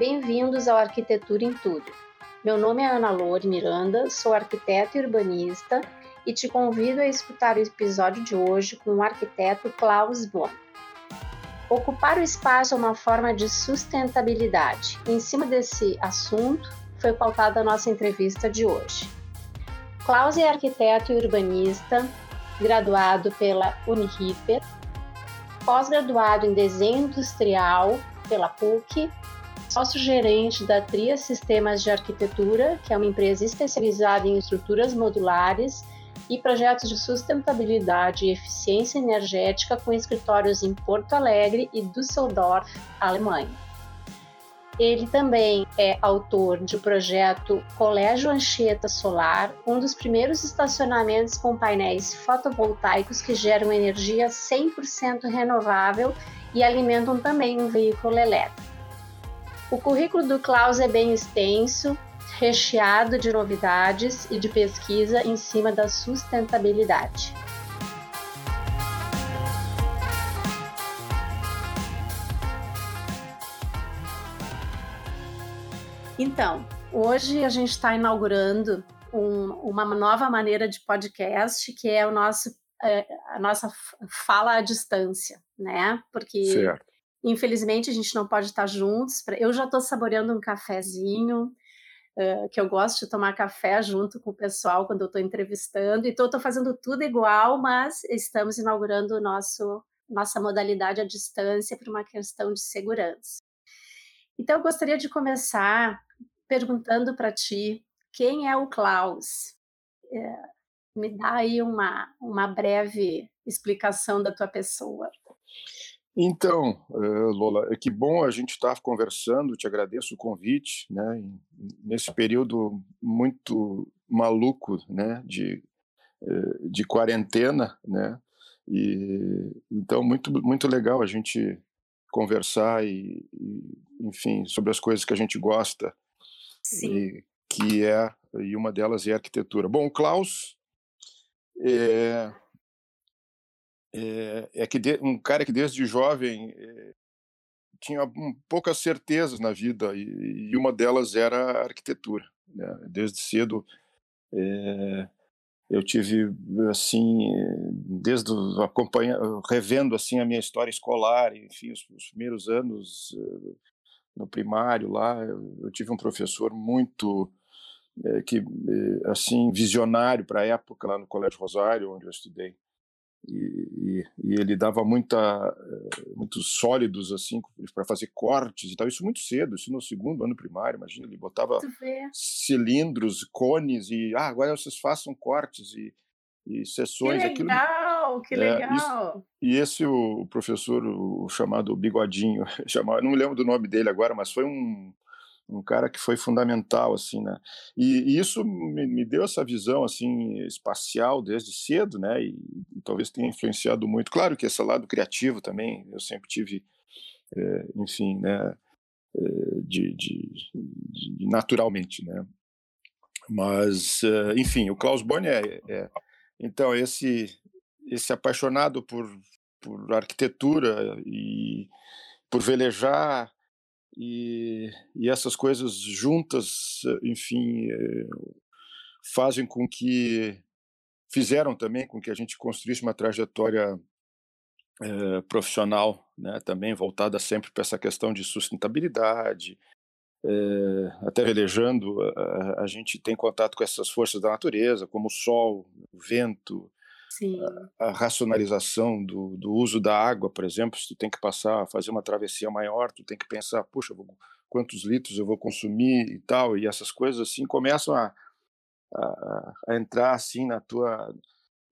Bem-vindos ao Arquitetura em Tudo. Meu nome é Ana Lore Miranda, sou arquiteta e urbanista e te convido a escutar o episódio de hoje com o arquiteto Klaus Bonn. Ocupar o espaço é uma forma de sustentabilidade. Em cima desse assunto foi pautada a nossa entrevista de hoje. Klaus é arquiteto e urbanista, graduado pela Uniripper, pós-graduado em desenho industrial pela PUC sócio-gerente da Tria Sistemas de Arquitetura, que é uma empresa especializada em estruturas modulares e projetos de sustentabilidade e eficiência energética com escritórios em Porto Alegre e Düsseldorf, Alemanha. Ele também é autor do projeto Colégio Anchieta Solar, um dos primeiros estacionamentos com painéis fotovoltaicos que geram energia 100% renovável e alimentam também um veículo elétrico. O currículo do Klaus é bem extenso, recheado de novidades e de pesquisa em cima da sustentabilidade. Então, hoje a gente está inaugurando um, uma nova maneira de podcast, que é o nosso, é, a nossa fala à distância, né? Porque certo. Infelizmente, a gente não pode estar juntos. Eu já estou saboreando um cafezinho, uh, que eu gosto de tomar café junto com o pessoal quando eu estou entrevistando. Então, estou fazendo tudo igual, mas estamos inaugurando o nosso, nossa modalidade à distância por uma questão de segurança. Então, eu gostaria de começar perguntando para ti quem é o Klaus. É, me dá aí uma, uma breve explicação da tua pessoa. Então, eh, Lola, é que bom a gente estar conversando, te agradeço o convite, né, nesse período muito maluco, né, de, eh, de quarentena, né, e então muito, muito legal a gente conversar e, e enfim, sobre as coisas que a gente gosta, Sim. E, que é, e uma delas é a arquitetura. Bom, o Klaus é, é, é que de, um cara que desde jovem é, tinha um, poucas certezas na vida e, e, uma delas era a arquitetura. Né? Desde cedo é, eu tive assim, desde acompanha, revendo assim a minha história escolar, enfim, os, os primeiros anos no primário lá, eu, eu tive um professor muito que assim visionário para a época lá no Colégio Rosário, onde eu estudei e, e, ele dava muita eh, muitos sólidos assim para fazer cortes e tal. Isso muito cedo isso no segundo ano primário imagina ele botava cilindros cones e ah agora vocês façam cortes e, e sessões que legal aquilo, que legal é, isso, e esse o, professor o chamado bigodinho chamado não me lembro do nome dele agora mas foi um um cara que foi fundamental assim né? E, e isso me, me, deu essa visão assim espacial desde cedo né? E, e, talvez tenha influenciado muito. Claro que esse lado criativo também eu sempre tive é, enfim né? É, de, de, de, naturalmente né? Mas é, enfim o Klaus Bonn é, é. Então esse esse apaixonado por por arquitetura e por velejar e, e essas coisas juntas, enfim, eh, fazem com que fizeram também com que a gente construísse uma trajetória eh, profissional, né, também voltada sempre para essa questão de sustentabilidade. Eh, até velejando, a, a, gente tem contato com essas forças da natureza, como o sol, o vento, a, a, racionalização do, do, uso da água, por exemplo, se tu tem que passar, fazer uma travessia maior, tu tem que pensar, puxa, vou, quantos litros eu vou consumir e tal, e essas coisas assim começam a, a, a entrar assim na tua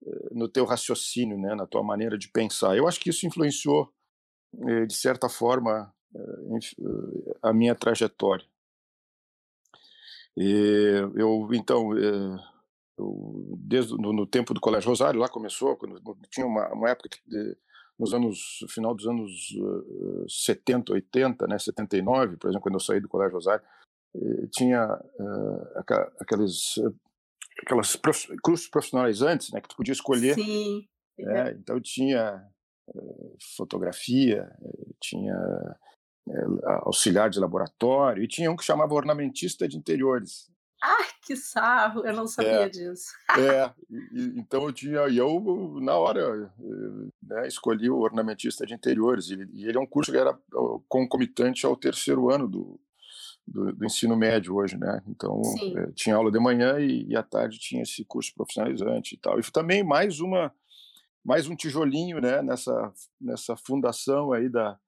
eh, no teu raciocínio, né, na tua maneira de pensar. Eu acho que isso influenciou eh, de certa forma eh, a minha trajetória. Eu então eu, desde no, no, tempo do Colégio Rosário, lá começou, quando tinha uma, uma época de, nos anos, final dos anos uh, 70, 80, né, 79, por exemplo, quando eu saí do Colégio Rosário, eh, tinha uh, aqueles aquelas prof, cursos profissionalizantes, né, que tu podia escolher. Sim. Né, então tinha uh, fotografia, tinha é, auxiliar de laboratório, e tinha um que chamava ornamentista de interiores. Ah, que sarro! Eu não sabia É, disso. é, e- então eu tinha, e eu na hora eh, né, escolhi o ornamentista de interiores, e ele, e ele é um curso que era concomitante ao terceiro ano do, do, do ensino médio hoje, né? Então Sim. eh, tinha aula de manhã e, e à tarde tinha esse curso profissionalizante e tal. E também mais uma, mais um tijolinho, né? Nessa nessa fundação aí da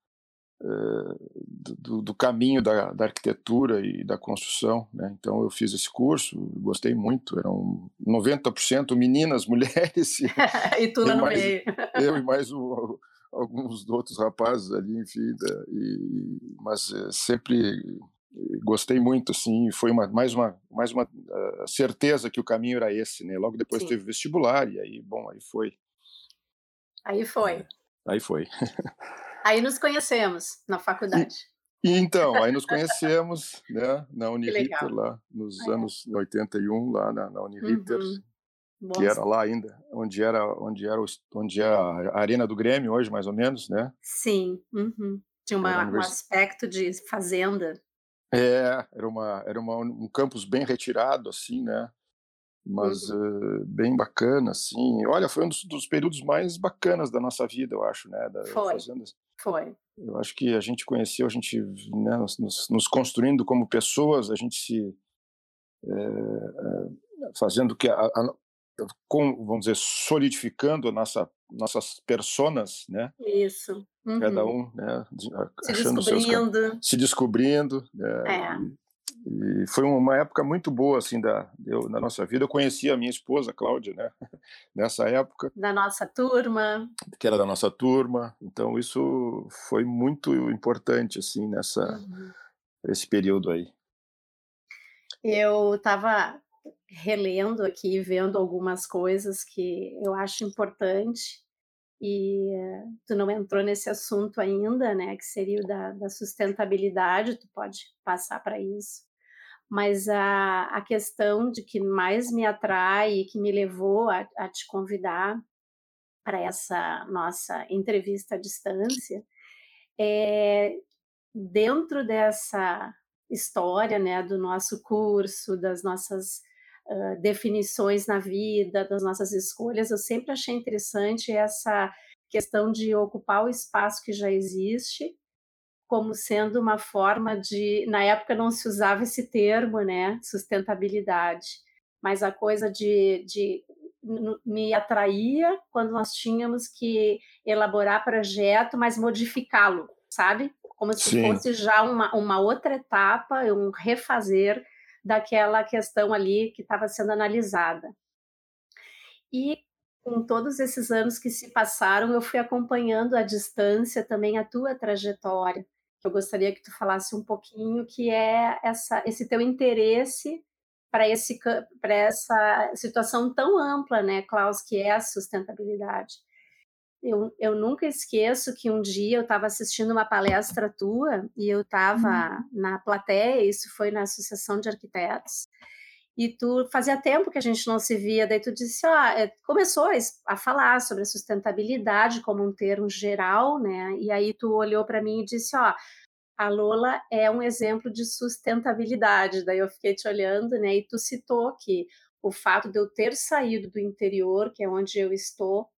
do, do- do caminho da, da arquitetura e da construção, né? Então eu fiz esse curso, gostei muito, eram 90% meninas, mulheres, e e tu lá no mais meio. eu e mais o- alguns outros rapazes ali, enfim, e, mas eh, sempre eh, gostei muito, assim, foi uma, mais uma, mais uma ah, certeza que o caminho era esse, né? Logo depois Sim. teve vestibular, e aí, bom, aí foi, Aí foi. aí foi. Aí nos conhecemos na faculdade. e então, aí nos conhecemos, né, na Uniriter, lá nos É. anos 81, lá na, na Uniriter, Uhum. que era lá ainda, onde era, onde era, onde é a Arena do Grêmio hoje, mais ou menos, né? Sim. Uhum. Tinha uma, um aspecto de fazenda. É, era uma, era uma, um campus bem retirado, assim, né? Mas Uhum. eh, bem bacana, assim. Olha, foi um dos, dos períodos mais bacanas da nossa vida, eu acho, né? Da Foi. Foi. Eu acho que a gente conheceu, a gente, né, nos, nos- construindo como pessoas, a gente se eh, fazendo que a, a- com, vamos dizer, solidificando a nossa nossas personas, né? Isso. Cada Uhum. um, né, Se achando os seus descobrindo. se descobrindo, né? É. E, e foi uma época muito boa assim da eu, na nossa vida. Eu conheci a minha esposa Cláudia, né? Nessa época, Da nossa turma. que era da nossa turma. Então isso foi muito importante assim nessa Uhum. esse período aí. Eu estava relendo aqui, vendo algumas coisas que eu acho importante, e eh, tu não entrou nesse assunto ainda, né, que seria o da, da sustentabilidade, tu pode passar para isso. Mas a, a questão de que mais me atrai e que me levou a, a te convidar para essa nossa entrevista à distância é dentro dessa história, né, do nosso curso, das nossas ah, definições na vida, das nossas escolhas, eu sempre achei interessante essa questão de ocupar o espaço que já existe, como sendo uma forma de, na época não se usava esse termo, né, sustentabilidade, mas a coisa de, de me atraía quando nós tínhamos que elaborar projeto, mas modificá-lo, sabe? Como se Sim, fosse já uma, uma outra etapa, um refazer daquela questão ali que estava sendo analisada. E com todos esses anos que se passaram, eu fui acompanhando à distância também a tua trajetória. Que Eu gostaria que tu falasse um pouquinho, que é essa, esse teu interesse para esse para essa situação tão ampla, né, Klaus, que é a sustentabilidade. Eu, eu nunca esqueço que um dia eu estava assistindo uma palestra tua e eu estava na plateia, isso foi na Associação de Arquitetos, e tu fazia tempo que a gente não se via, daí tu disse, ó, é, começou a falar sobre a sustentabilidade como um termo geral, né? E aí tu olhou para mim e disse, ó, a Lola é um exemplo de sustentabilidade. Daí eu fiquei te olhando, né? E tu citou que o fato de eu ter saído do interior, que é onde eu estou,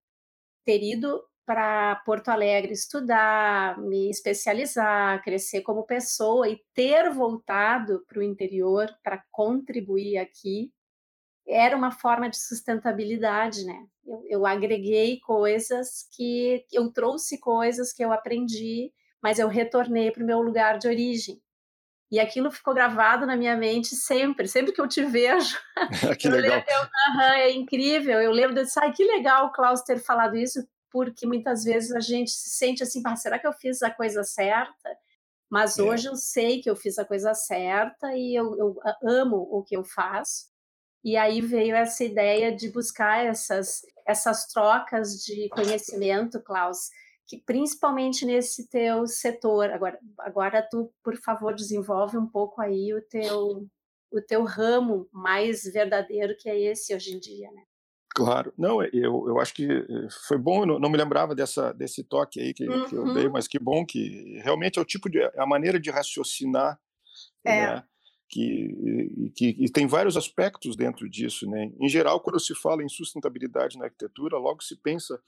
ter ido para Porto Alegre estudar, me especializar, crescer como pessoa e ter voltado para o interior para contribuir aqui, era uma forma de sustentabilidade, né? Eu, eu agreguei coisas que eu trouxe coisas que eu aprendi, mas eu retornei para o meu lugar de origem. E aquilo ficou gravado na minha mente sempre, sempre que eu te vejo. que Eu legal. lembro, eu, aham, é incrível. Eu lembro de ai, que legal o Klaus ter falado isso, porque muitas vezes a gente se sente assim, ah, será que eu fiz a coisa certa? Mas É. hoje eu sei que eu fiz a coisa certa e eu, eu amo o que eu faço. E aí veio essa ideia de buscar essas, essas trocas de conhecimento, Klaus, que principalmente nesse teu setor. Agora, agora tu, por favor, desenvolve um pouco aí o teu, o teu ramo mais verdadeiro que é esse hoje em dia, né? Claro, não, eu, eu acho que eh, foi bom, não, não me lembrava dessa, desse toque aí que, uhum. que, eu dei, uhum. mas que bom que realmente é o tipo de, é a maneira de raciocinar, é. né, que, que, que, tem vários aspectos dentro disso, né, em geral quando se fala em sustentabilidade na arquitetura, logo se pensa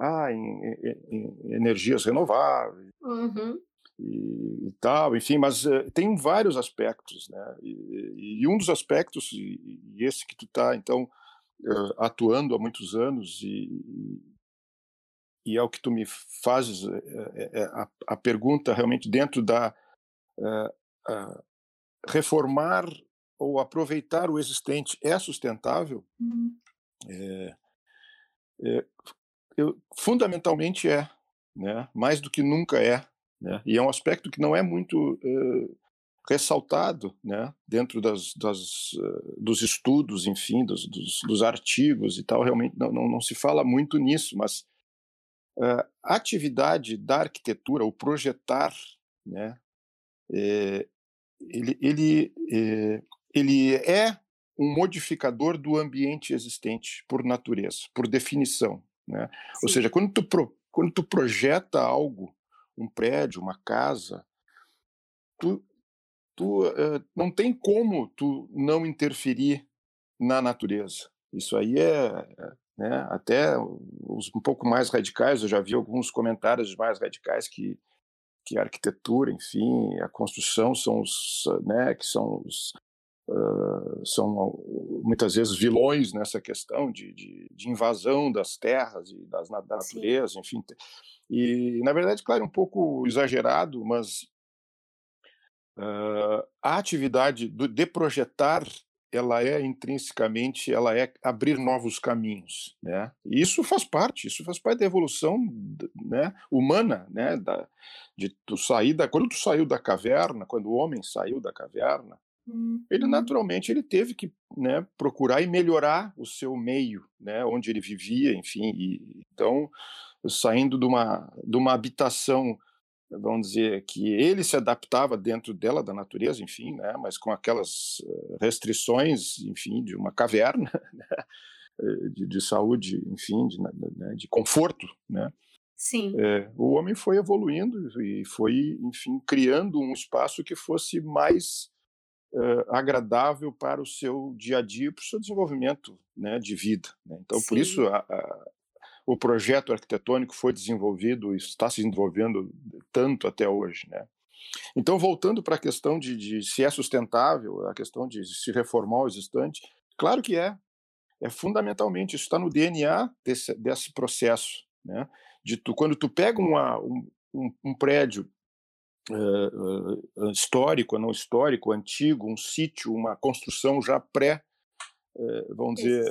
ah, em, em, em energias renováveis, uhum. E, e, tal, enfim, mas uh, tem vários aspectos, né? E, e, um dos aspectos, e, e esse que tu está, então, uh, atuando há muitos anos e, e é o que tu me fazes é, é a, a, pergunta realmente dentro da uh, reformar ou aproveitar o existente é sustentável? Uhum. É, é, eu, fundamentalmente é, né? mais do que nunca é. Né? E é um aspecto que não é muito uh, ressaltado né, dentro das, das, uh, dos estudos, enfim, dos, dos, dos, artigos e tal, realmente não, não, não se fala muito nisso, mas uh, a atividade da arquitetura, o projetar, né, é, ele, ele, é, ele é um modificador do ambiente existente por natureza, por definição. Né? Ou seja, quando tu, pro, quando tu projeta algo, um prédio, uma casa, tu, tu uh, não tem como tu não interferir na natureza. Isso aí é, né, até os um pouco mais radicais, eu já vi alguns comentários mais radicais que que a arquitetura, enfim, a construção são os, né, que são os, uh, são muitas vezes vilões nessa questão de, de, de invasão das terras e das, da natureza, Sim. enfim. E, na verdade, claro, é um pouco exagerado, mas Uh, a atividade do, de projetar ela é intrinsecamente ela é abrir novos caminhos né isso faz parte isso faz parte da evolução né humana né da de tu sair da quando tu saiu da caverna quando o homem saiu da caverna uhum. ele naturalmente ele teve que né procurar e melhorar o seu meio né onde ele vivia enfim e, então saindo de uma de uma habitação vamos dizer, que ele se adaptava dentro dela, da natureza, enfim, né, mas com aquelas eh, restrições, enfim, de uma caverna, né, eh, de, de, saúde, enfim, de, né, de conforto, né. Sim. É, o homem foi evoluindo e foi, enfim, criando um espaço que fosse mais uh, agradável para o seu dia a dia, para o seu desenvolvimento né, de vida. Né? Então, Sim. por isso a, a, o projeto arquitetônico foi desenvolvido e está se desenvolvendo tanto até hoje, né? Então, voltando para a questão de, de, se é sustentável, a questão de se reformar o existente, claro que é. É fundamentalmente, isso está no DNA desse, desse processo. Né? De tu, quando tu pega uma, um, um, um prédio uh, uh, histórico, não histórico, antigo, um sítio, uma construção já pré, uh, vamos dizer,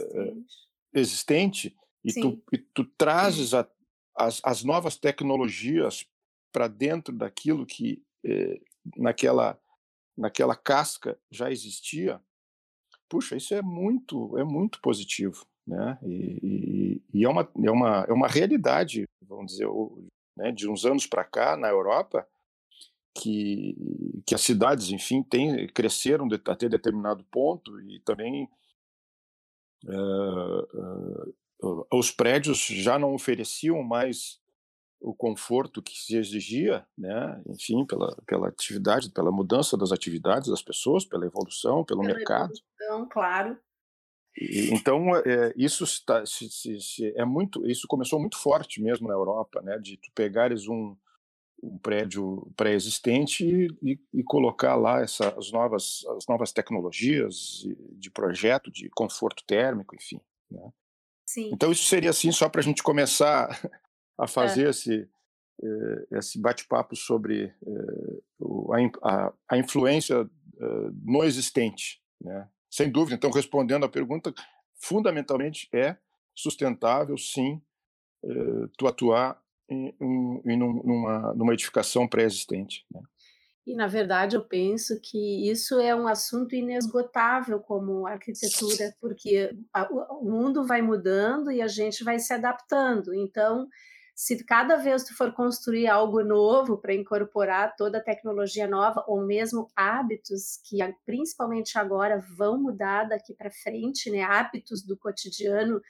existente, e tu, e tu trazes a, as, as novas tecnologias para dentro daquilo que eh, naquela naquela casca já existia, puxa, isso é muito é muito positivo, né? E, e, e é uma é uma é uma realidade, vamos dizer, né, de uns anos para cá na Europa que que as cidades, enfim, tem, cresceram até determinado ponto e também uh, uh, os prédios já não ofereciam mais o conforto que se exigia, né? Enfim, pela, pela atividade, pela mudança das atividades das pessoas, pela evolução, pelo pela mercado. Evolução, claro. E, então é, isso está, se, se, se, é muito, isso começou muito forte mesmo na Europa, né? De tu pegares um, um prédio pré-existente e, e, colocar lá essa, as novas as novas tecnologias de projeto de conforto térmico, enfim. Né? Sim. Então isso seria assim só para a gente começar a fazer é. esse eh, esse bate-papo sobre eh, a, a, influência eh, no existente, né? Sem dúvida. Então respondendo à pergunta, fundamentalmente é sustentável, sim, tu atuar em, em, em numa, numa edificação pré-existente. Né? E, na verdade, eu penso que isso é um assunto inesgotável como arquitetura, porque o mundo vai mudando e a gente vai se adaptando. Então, se cada vez tu for construir algo novo para incorporar toda a tecnologia nova, ou mesmo hábitos que principalmente agora vão mudar daqui para frente, né? hábitos do cotidiano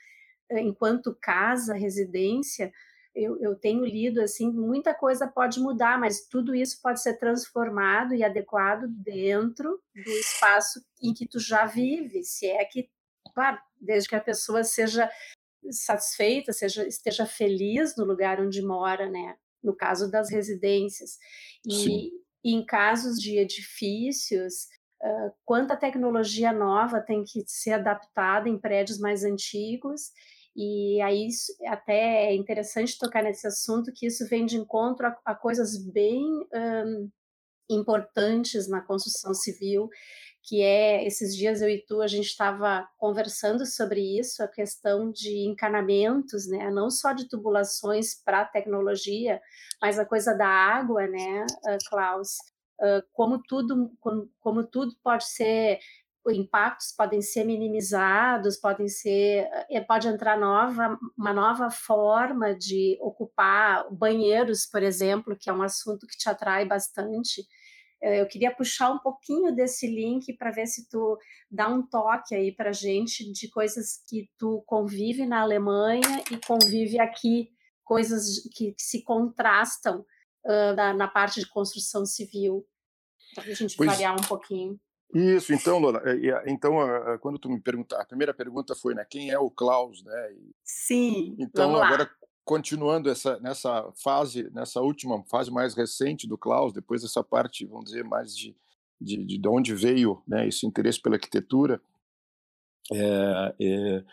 enquanto casa, residência, eu, eu, tenho lido assim, muita coisa pode mudar, mas tudo isso pode ser transformado e adequado dentro do espaço em que tu já vive, se é que, claro, desde que a pessoa seja satisfeita, seja esteja feliz no lugar onde mora, né? No caso das residências e, e em casos de edifícios, uh, quanta tecnologia nova tem que ser adaptada em prédios mais antigos e aí até é interessante tocar nesse assunto que isso vem de encontro a, a coisas bem um, importantes na construção civil, que é esses dias eu e tu a gente estava conversando sobre isso, a questão de encanamentos, né, não só de tubulações para tecnologia, mas a coisa da água, né, Klaus, como tudo como, como tudo pode ser impactos podem ser minimizados, podem ser, eh, pode entrar nova, uma nova forma de ocupar banheiros, por exemplo, que é um assunto que te atrai bastante. Eh, eu queria puxar um pouquinho desse link para ver se tu dá um toque aí para gente de coisas que tu convive na Alemanha e convive aqui, coisas que, que se contrastam uh, na, na, parte de construção civil, para a gente pois, variar um pouquinho. Isso, então, Lola, é, então, quando tu me perguntar, a primeira pergunta foi, né, quem é o Klaus, né? Sim, Então, agora, continuando essa, nessa fase, nessa última fase mais recente do Klaus, depois dessa parte, vamos dizer, mais de, de, de onde veio né, esse interesse pela arquitetura, é, é,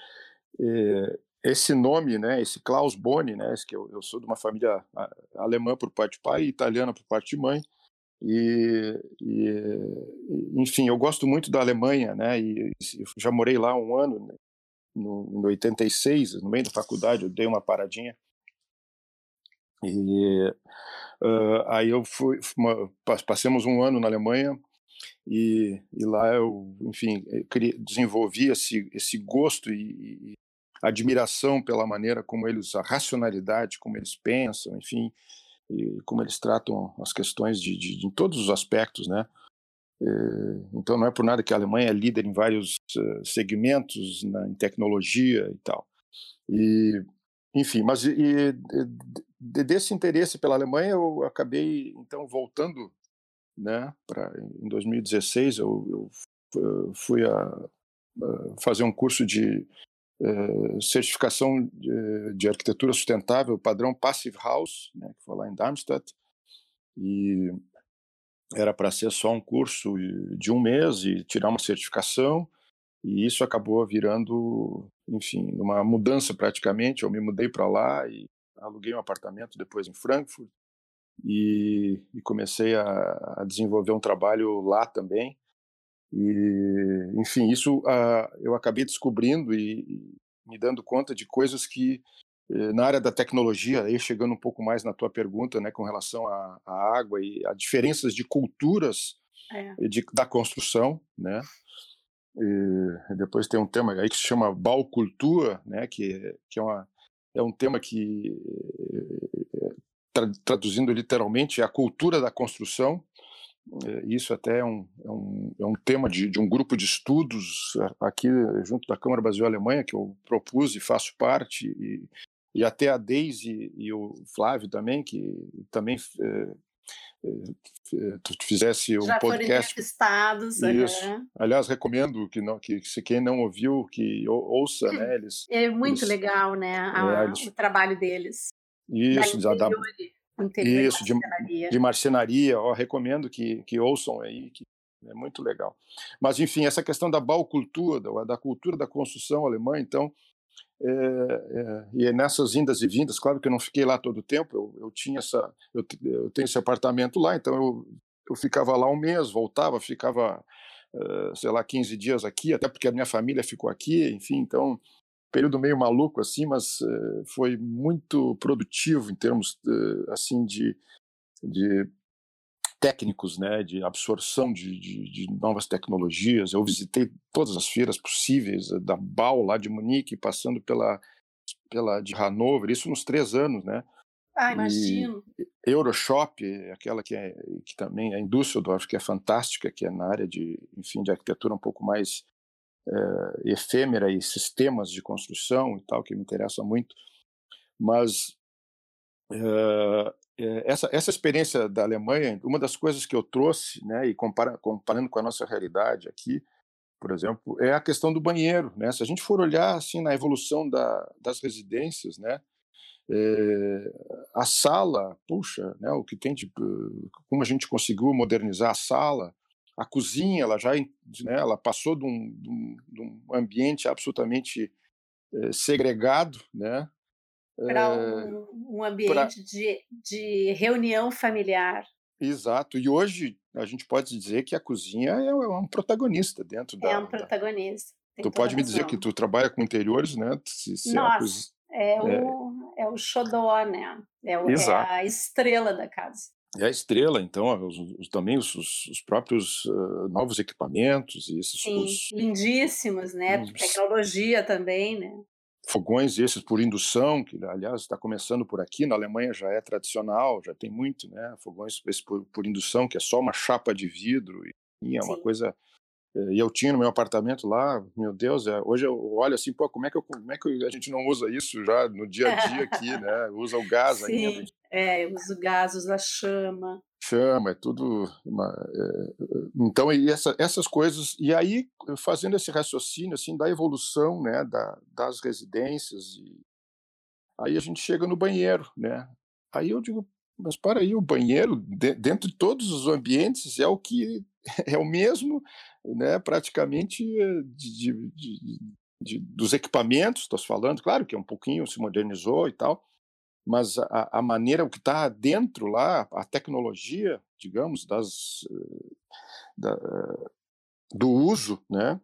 é, esse nome, né, esse Klaus Boni, né, que eu, eu sou de uma família alemã por parte de pai e italiana por parte de mãe, e, e, enfim, eu gosto muito da Alemanha, né? E já morei lá um ano, né? no, em 86, no meio da faculdade, eu dei uma paradinha. E uh, aí eu fui, uma, passamos um ano na Alemanha e, e lá eu, enfim, desenvolvi esse, esse gosto e, e admiração pela maneira como eles, a racionalidade, como eles pensam, enfim, e como eles tratam as questões de, de, de todos os aspectos, né? então não é por nada que a Alemanha é líder em vários uh, segmentos na, em tecnologia e tal. E enfim, mas e, de, desse interesse pela Alemanha eu acabei então voltando, né? Em 2016 eu, eu fui a, a fazer um curso de eh, certificação de, de, arquitetura sustentável, padrão Passive House, né, que foi lá em Darmstadt, e era para ser só um curso de um mês e tirar uma certificação, e isso acabou virando, enfim, uma mudança praticamente. Eu me mudei para lá e aluguei um apartamento depois em Frankfurt e, e comecei a, a, desenvolver um trabalho lá também. E, enfim, isso uh, eu acabei descobrindo e, e, me dando conta de coisas que eh, na área da tecnologia, aí chegando um pouco mais na tua pergunta, né, com relação à, à água e a diferenças de culturas é. de, da construção, né? E depois tem um tema aí que se chama Baukultur, né, que, que é, uma, é um tema que, eh, tra, traduzindo literalmente, é a cultura da construção, isso até é um, é um, é um tema de, de, um grupo de estudos aqui junto da Câmara Brasil-Alemanha que eu propus e faço parte, e, e até a Deise e o Flávio também, que também é, tu fizesse um Já podcast. Isso. Uhum. Aliás, recomendo que, não, que se quem não ouviu, que ouça, né? Eles, é muito eles, legal, né? A, é, eles, o trabalho deles. Isso, da, da, isso, de marcenaria. De, marcenaria, ó, recomendo que, que ouçam aí, que é muito legal. Mas, enfim, essa questão da Baukultur, da, cultura da construção alemã, então, é, é, e nessas indas e vindas, claro que eu não fiquei lá todo o tempo, eu, eu tinha essa, eu, eu, tenho esse apartamento lá, então eu, eu ficava lá um mês, voltava, ficava, uh, sei lá, 15 dias aqui, até porque a minha família ficou aqui, enfim, então período meio maluco assim, mas uh, foi muito produtivo em termos uh, assim de, de técnicos, né, de absorção de, de, de, novas tecnologias. Eu visitei todas as feiras possíveis, eh, da Bau lá de Munique, passando pela pela de Hanover, isso nos três anos, né? Ah, imagino. E Euroshop, aquela que é que também é em Düsseldorf, que é fantástica, que é na área de, enfim, de arquitetura um pouco mais é, efêmera e sistemas de construção e tal, que me interessa muito. Mas é, essa, essa experiência da Alemanha, uma das coisas que eu trouxe, né, e compara, comparando com a nossa realidade aqui, por exemplo, é a questão do banheiro. Né? Se a gente for olhar assim na evolução da, das residências, né, é, a sala, puxa, né, o que tem de, como a gente conseguiu modernizar a sala, a cozinha, ela já, né, ela passou de um, de um, de um ambiente absolutamente é, segregado, né, para um, um, ambiente pra... de, de reunião familiar. Exato. E hoje a gente pode dizer que a cozinha é, é um protagonista dentro da. É um protagonista. Tu pode me dizer que tu trabalha com interiores, né? Se, se Nossa, é, é, o, é o xodó, né? É, o, é, a estrela da casa. É a estrela, então, os, os, também os, os próprios uh, novos equipamentos e esses. Sim, lindíssimos, né? Tecnologia também, né? fogões esses por indução, que aliás está começando por aqui, na Alemanha já é tradicional, já tem muito, né? Fogões por, por indução, que é só uma chapa de vidro e é uma Sim. coisa e eu tinha no meu apartamento lá, meu Deus, é, hoje eu olho assim, pô, como é que eu, como é que a gente não usa isso já no dia a dia aqui, né? Usa o gás Sim, ainda. É, usa o gás, usa a chama. Chama, é tudo. Uma, é, então, e essa, essas coisas. E aí, fazendo esse raciocínio assim, da evolução né, da, das residências, e aí a gente chega no banheiro, né? Aí eu digo, mas para aí, o banheiro, de, dentro de todos os ambientes, é o que é o mesmo, né, praticamente de, de, de, dos equipamentos, estou falando, claro que é um pouquinho se modernizou e tal, mas a, a maneira, o que está dentro lá, a tecnologia, digamos, das, da, do uso, né,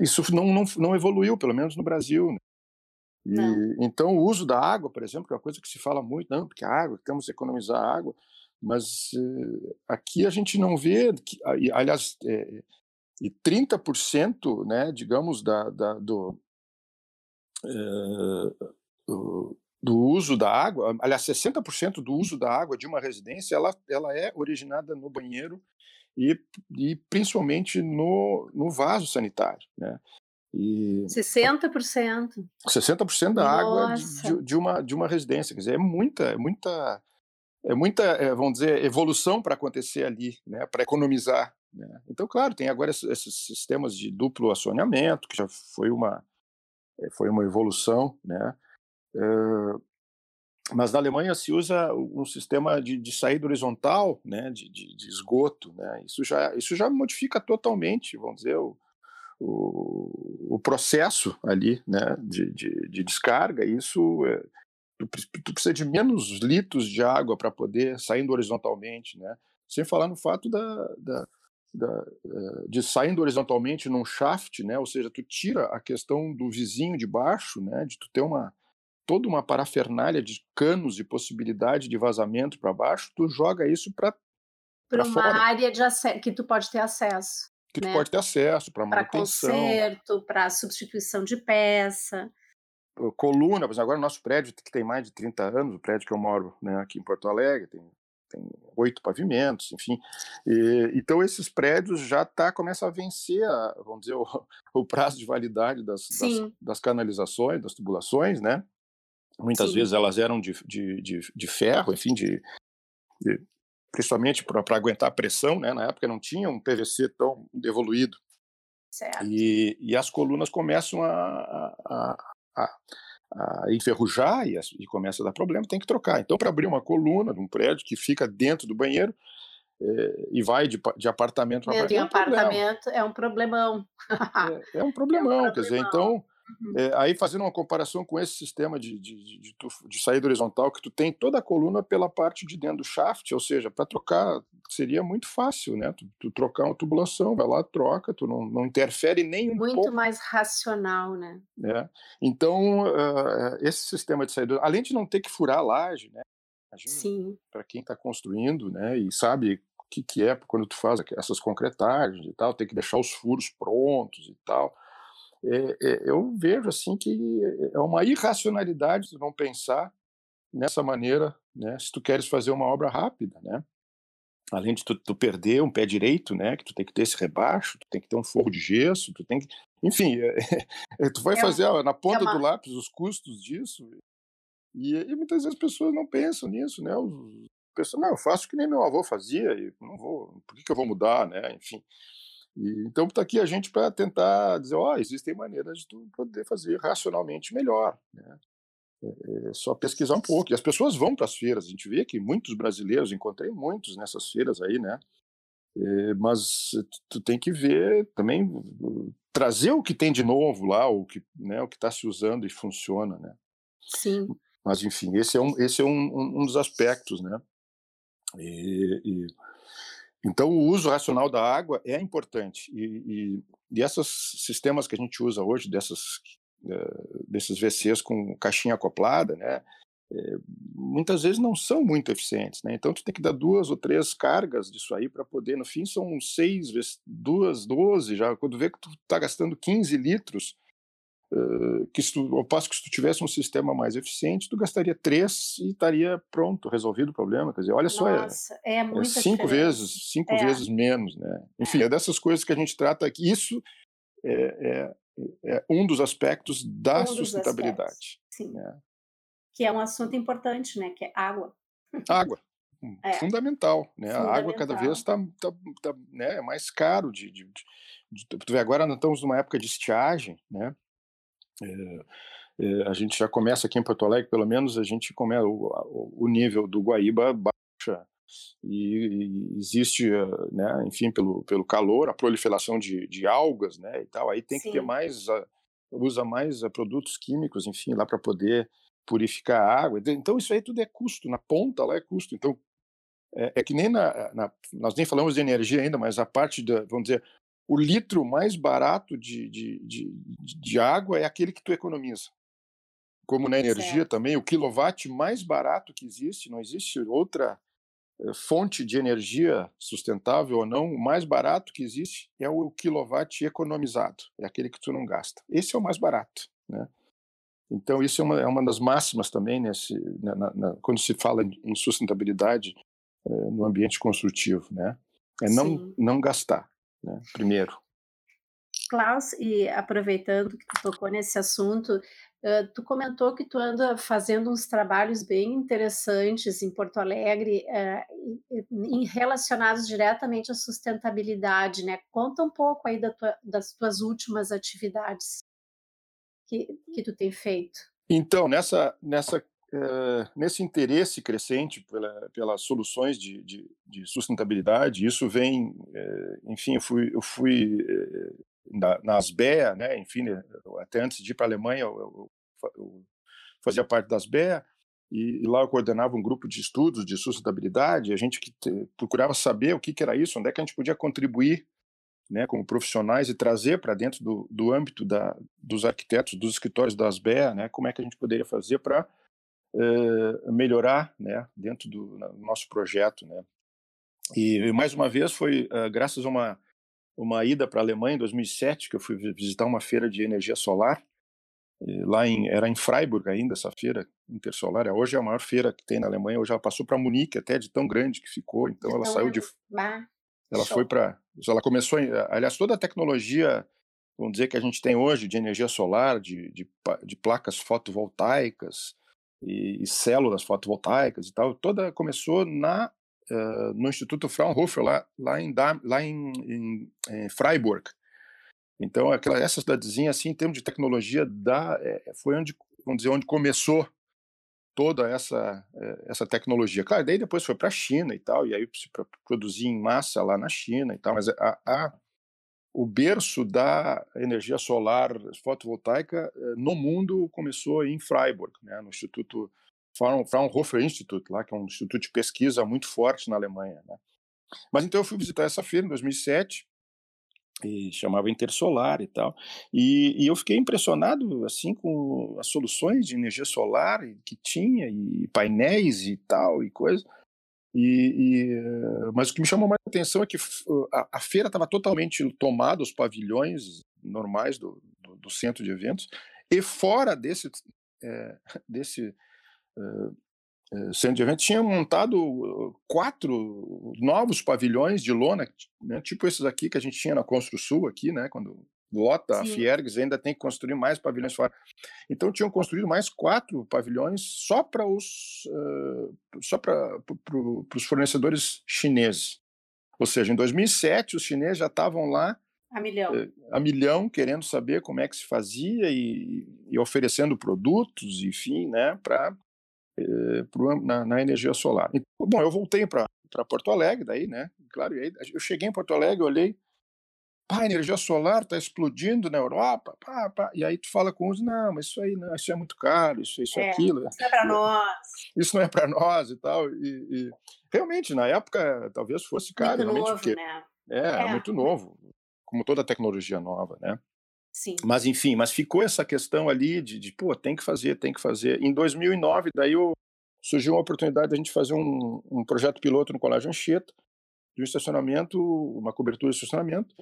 isso não, não, não evoluiu, pelo menos no Brasil. Né? E, então, o uso da água, por exemplo, que é uma coisa que se fala muito, não, porque a água, temos que economizar água, mas eh, aqui a gente não vê, que, aliás, é, e 30%, né, digamos, da, da do, é, do uso da água, aliás, 60% do uso da água de uma residência, ela, ela é originada no banheiro e, e principalmente no, no vaso sanitário, né? E 60%. 60% da Nossa. água de, de, uma, de uma residência, quer dizer, é muita, é muita é muita, é, vamos dizer, evolução para acontecer ali, né, para economizar. Né? Então, claro, tem agora esses, sistemas de duplo acionamento, que já foi uma, eh, foi uma evolução, né? Uh, mas na Alemanha se usa um sistema de, de saída horizontal, né, de, de, de, esgoto, né? Isso já, isso já modifica totalmente, vamos dizer, o, o, o processo ali, né, de, de descarga. Isso é, tu, tu precisa de menos litros de água para poder saindo horizontalmente, né? Sem falar no fato da, da, da, eh, de saindo horizontalmente num shaft, né? Ou seja, tu tira a questão do vizinho de baixo, né? De tu ter uma toda uma parafernália de canos e possibilidade de vazamento para baixo, tu joga isso para para uma fora. área de que tu pode ter acesso. Que né? tu pode ter acesso para manutenção. Para conserto, para substituição de peça coluna, por exemplo, agora o nosso prédio, que tem mais de 30 anos, o prédio que eu moro né, aqui em Porto Alegre, tem, tem oito pavimentos, enfim. E, então, esses prédios já tá, começam a vencer, a, vamos dizer, o, o, prazo de validade das, das, das, canalizações, das tubulações, né? Muitas Sim. vezes elas eram de, de, de, de ferro, enfim, de, de principalmente para aguentar a pressão, né? Na época não tinha um PVC tão evoluído. Certo. E, e as colunas começam a, a, a, a enferrujar e, e, começa a dar problema, tem que trocar. Então, para abrir uma coluna de um prédio que fica dentro do banheiro é, e vai de, de apartamento a apartamento. Um apartamento é um problemão. é, é, um problemão, é um quer dizer, então Uhum. É, aí fazendo uma comparação com esse sistema de, de, de, de, saída horizontal, que tu tem toda a coluna pela parte de dentro do shaft, ou seja, para trocar seria muito fácil, né? Tu, tu, trocar uma tubulação, vai lá, troca, tu não, não interfere nem um muito pouco. mais racional, né? É. Então, uh, esse sistema de saída, além de não ter que furar a laje, né? Imagina, para quem está construindo, né? E sabe o que, que é quando tu faz essas concretagens e tal, tem que deixar os furos prontos e tal é, é, eu vejo assim que é uma irracionalidade de não pensar nessa maneira, né? Se tu queres fazer uma obra rápida, né? além de tu, tu, perder um pé direito, né, que tu tem que ter esse rebaixo, tu tem que ter um forro de gesso, tu tem que, enfim, é, é, tu vai é fazer ó, na ponta é uma... do lápis os custos disso e, e, muitas vezes as pessoas não pensam nisso, né? Os, pensam, não, eu faço que nem meu avô fazia e não vou, por que, que eu vou mudar, né? Enfim. E, então está aqui a gente para tentar dizer, ó, oh, existem maneiras de tu poder fazer racionalmente melhor, né? É, é só pesquisar um pouco. E as pessoas vão para as feiras. A gente vê que muitos brasileiros, encontrei muitos nessas feiras aí, né? É, mas tu tem que ver também trazer o que tem de novo lá, o que né, o que está se usando e funciona, né? Sim. Mas enfim, esse é um esse é um, um dos aspectos, né? E, e, então o uso racional da água é importante e, e, e esses sistemas que a gente usa hoje dessas eh, desses VCs com caixinha acoplada, né? É, muitas vezes não são muito eficientes, né? Então tu tem que dar duas ou três cargas disso aí para poder, no fim são seis duas, doze já. Quando vê que tu está gastando 15 litros, que se tu, ao passo que se tu tivesse um sistema mais eficiente, tu gastaria três e estaria pronto, resolvido o problema. Quer dizer, olha só, é, é, é cinco vezes, cinco é. vezes menos, né? Enfim, é. é dessas coisas que a gente trata aqui. Isso é, é é um dos aspectos da um sustentabilidade. Aspectos, sim. Né? Que é um assunto importante, né? Que é água. Água. Hum, é. Fundamental, né? Fundamental. A água cada vez está tá, tá, né, é mais caro de, de, de, de, agora nós estamos numa época de estiagem, né? É, é, a gente já começa aqui em Porto Alegre, pelo menos a gente começa o, o nível do Guaíba baixa e, existe, né, enfim, pelo, pelo calor, a proliferação de, de algas, né, e tal, aí tem Sim. que ter mais, usa mais produtos químicos, enfim, lá para poder purificar a água. Então isso aí tudo é custo, na ponta lá é custo. Então é, é que nem na, na, nós nem falamos de energia ainda, mas a parte da, vamos dizer, o litro mais barato de, de, de, de água é aquele que tu economiza. Como na energia certo. também, o quilowatt mais barato que existe, não existe outra eh, fonte de energia sustentável ou não, o mais barato que existe é o quilowatt economizado, é aquele que tu não gasta. Esse é o mais barato, né? Então isso é uma, é uma das máximas também nesse, na, na, quando se fala em sustentabilidade é, no ambiente construtivo, né? É não não gastar, né? Primeiro. Klaus, e aproveitando que tu tocou nesse assunto, tu comentou que tu anda fazendo uns trabalhos bem interessantes em Porto Alegre, relacionados diretamente à sustentabilidade, né? Conta um pouco aí das tuas últimas atividades que, que tu tem feito. Então, nessa, nessa, uh, nesse interesse crescente pela, pelas soluções de, de, de sustentabilidade, isso vem, uh, enfim, eu fui, eu fui na, na ASBEA, né, enfim, né, até antes de ir para a Alemanha, eu, eu, eu, fazia parte da ASBEA, e, e, lá eu coordenava um grupo de estudos de sustentabilidade, a gente que te, procurava saber o que, que, era isso, onde é que a gente podia contribuir né, como profissionais e trazer para dentro do, do âmbito da, dos arquitetos, dos escritórios da ASBEA, né, como é que a gente poderia fazer para uh, melhorar né, dentro do nosso projeto. Né. E, mais uma vez, foi uh, graças a uma uma ida para a Alemanha em 2007, que eu fui visitar uma feira de energia solar, lá em, era em Freiburg ainda, essa feira intersolar, é, hoje é a maior feira que tem na Alemanha, hoje ela passou para Munique até, de tão grande que ficou, então ela saiu de... Ela foi para... Ela começou, aliás, toda a tecnologia, vamos dizer, que a gente tem hoje de energia solar, de, de, de placas fotovoltaicas, e, e, células fotovoltaicas e tal, toda começou na uh, no Instituto Fraunhofer, lá, lá, em, lá em, em, em Freiburg. Então, aquela, essa cidadezinha, assim, em termos de tecnologia, da, é, foi onde, vamos dizer, onde começou toda essa, é, essa tecnologia. Claro, daí depois foi para a China e tal, e aí para produzir em massa lá na China e tal, mas a, a, o berço da energia solar fotovoltaica no mundo começou em Freiburg, né, no Instituto Fraunhofer Institute, lá, que é um instituto de pesquisa muito forte na Alemanha. Né? Mas então eu fui visitar essa feira em 2007, e chamava Intersolar e tal, e, e, eu fiquei impressionado assim com as soluções de energia solar que tinha, e painéis e tal, e coisa. E, e, mas o que me chamou mais atenção é que a, a feira estava totalmente tomada, os pavilhões normais do, do, do, centro de eventos, e fora desse, é, desse eh, centro de eventos, tinha montado quatro novos pavilhões de lona, né, tipo esses aqui que a gente tinha na Construção aqui, né, quando lota Sim. a Fiergs, ainda tem que construir mais pavilhões fora. Então tinham construído mais quatro pavilhões só para os uh, só para pro, os fornecedores chineses. Ou seja, em 2007 os chineses já estavam lá a milhão. Uh, a milhão, querendo saber como é que se fazia e, e oferecendo produtos, enfim, né, para uh, na, na, energia solar. Então, bom, eu voltei para Porto Alegre, daí, né? Claro, aí eu cheguei em Porto Alegre, olhei, pá, a energia solar está explodindo na Europa, pá, pá. e aí tu fala com uns, não, mas isso aí não, isso é muito caro, isso, isso é, aquilo. Isso não é para nós. Isso não é para nós e tal. E, e, realmente, na época, talvez fosse caro. Muito novo, porque, né? É, é, muito novo, como toda tecnologia nova, né? Sim. Mas, enfim, mas ficou essa questão ali de, de, pô, tem que fazer, tem que fazer. Em 2009, daí eu, surgiu uma oportunidade de a gente fazer um, um projeto piloto no Colégio Anchieta, de um estacionamento, uma cobertura de estacionamento,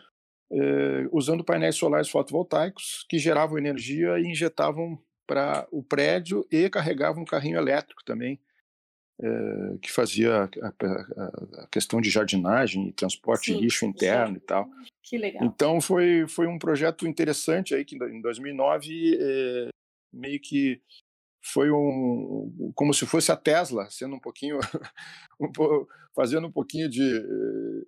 eh, usando painéis solares fotovoltaicos que geravam energia e injetavam para o prédio e carregavam um carrinho elétrico também, eh, que fazia a, a, a, questão de jardinagem e transporte sim, de lixo interno sim. e tal. Que legal. Então foi, foi um projeto interessante aí que em 2009 eh, meio que foi um como se fosse a Tesla sendo um pouquinho um, fazendo um pouquinho de eh,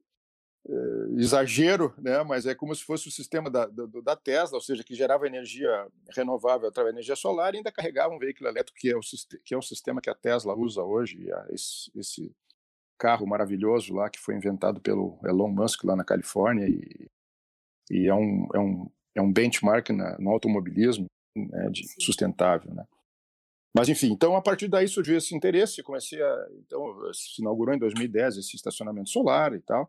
exagero, né? mas é como se fosse o sistema da, da, da, Tesla, ou seja, que gerava energia renovável através da energia solar e ainda carregava um veículo elétrico, que é o, que é o sistema que a Tesla usa hoje, esse, esse carro maravilhoso lá que foi inventado pelo Elon Musk lá na Califórnia e, e é, um, é, um, é um benchmark na, no automobilismo né, de sustentável, né? Mas enfim, então a partir daí surgiu esse interesse, comecei a, então se inaugurou em 2010 esse estacionamento solar e tal,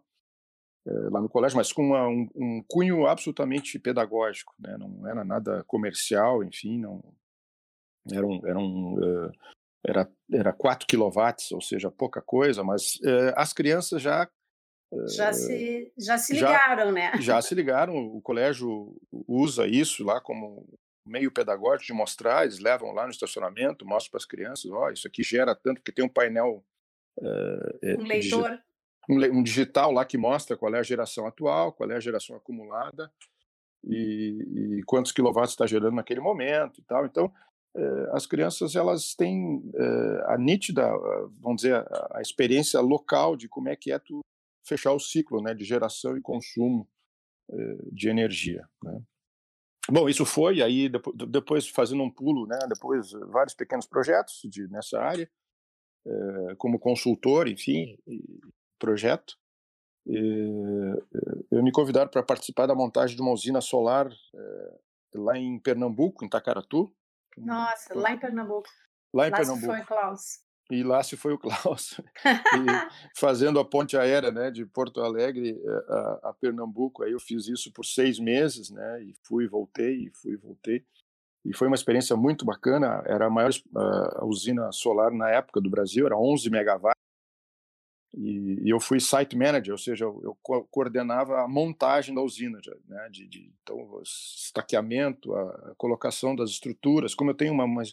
lá no colégio, mas com uma, um, um, cunho absolutamente pedagógico, né? não era nada comercial, enfim, não era um, era um uh, era, era 4 quilowatts, ou seja, pouca coisa, mas uh, as crianças já já se já se ligaram, já, né? Já se ligaram. O colégio usa isso lá como meio pedagógico de mostrar. Eles levam lá no estacionamento, mostram para as crianças, ó, oh, isso aqui gera tanto porque tem um painel um leitor um, digital lá que mostra qual é a geração atual, qual é a geração acumulada e, e quantos quilowatts está gerando naquele momento e tal. Então, eh, as crianças elas têm eh, a nítida, vamos dizer, a, a, experiência local de como é que é tu fechar o ciclo, né, de geração e consumo eh, de energia. Né? Bom, isso foi aí depois, depois, fazendo um pulo, né, depois vários pequenos projetos de nessa área como consultor, enfim, projeto. Eu me convidaram para participar da montagem de uma usina solar é, lá em Pernambuco, em Tacaratu. Nossa, lá em Pernambuco. Lá em lá Pernambuco. foi o Klaus. E lá se foi o Klaus. fazendo a ponte aérea né, de Porto Alegre eh, a, a, Pernambuco. Aí eu fiz isso por seis meses, né? E fui, voltei, e fui, voltei. E foi uma experiência muito bacana. Era a maior uh, usina solar na época do Brasil, era 11 megawatts. E, e, eu fui site manager, ou seja, eu, eu co coordenava a montagem da usina, né, de, de, então, o estaqueamento, a, a, colocação das estruturas. Como eu tenho uma, uma,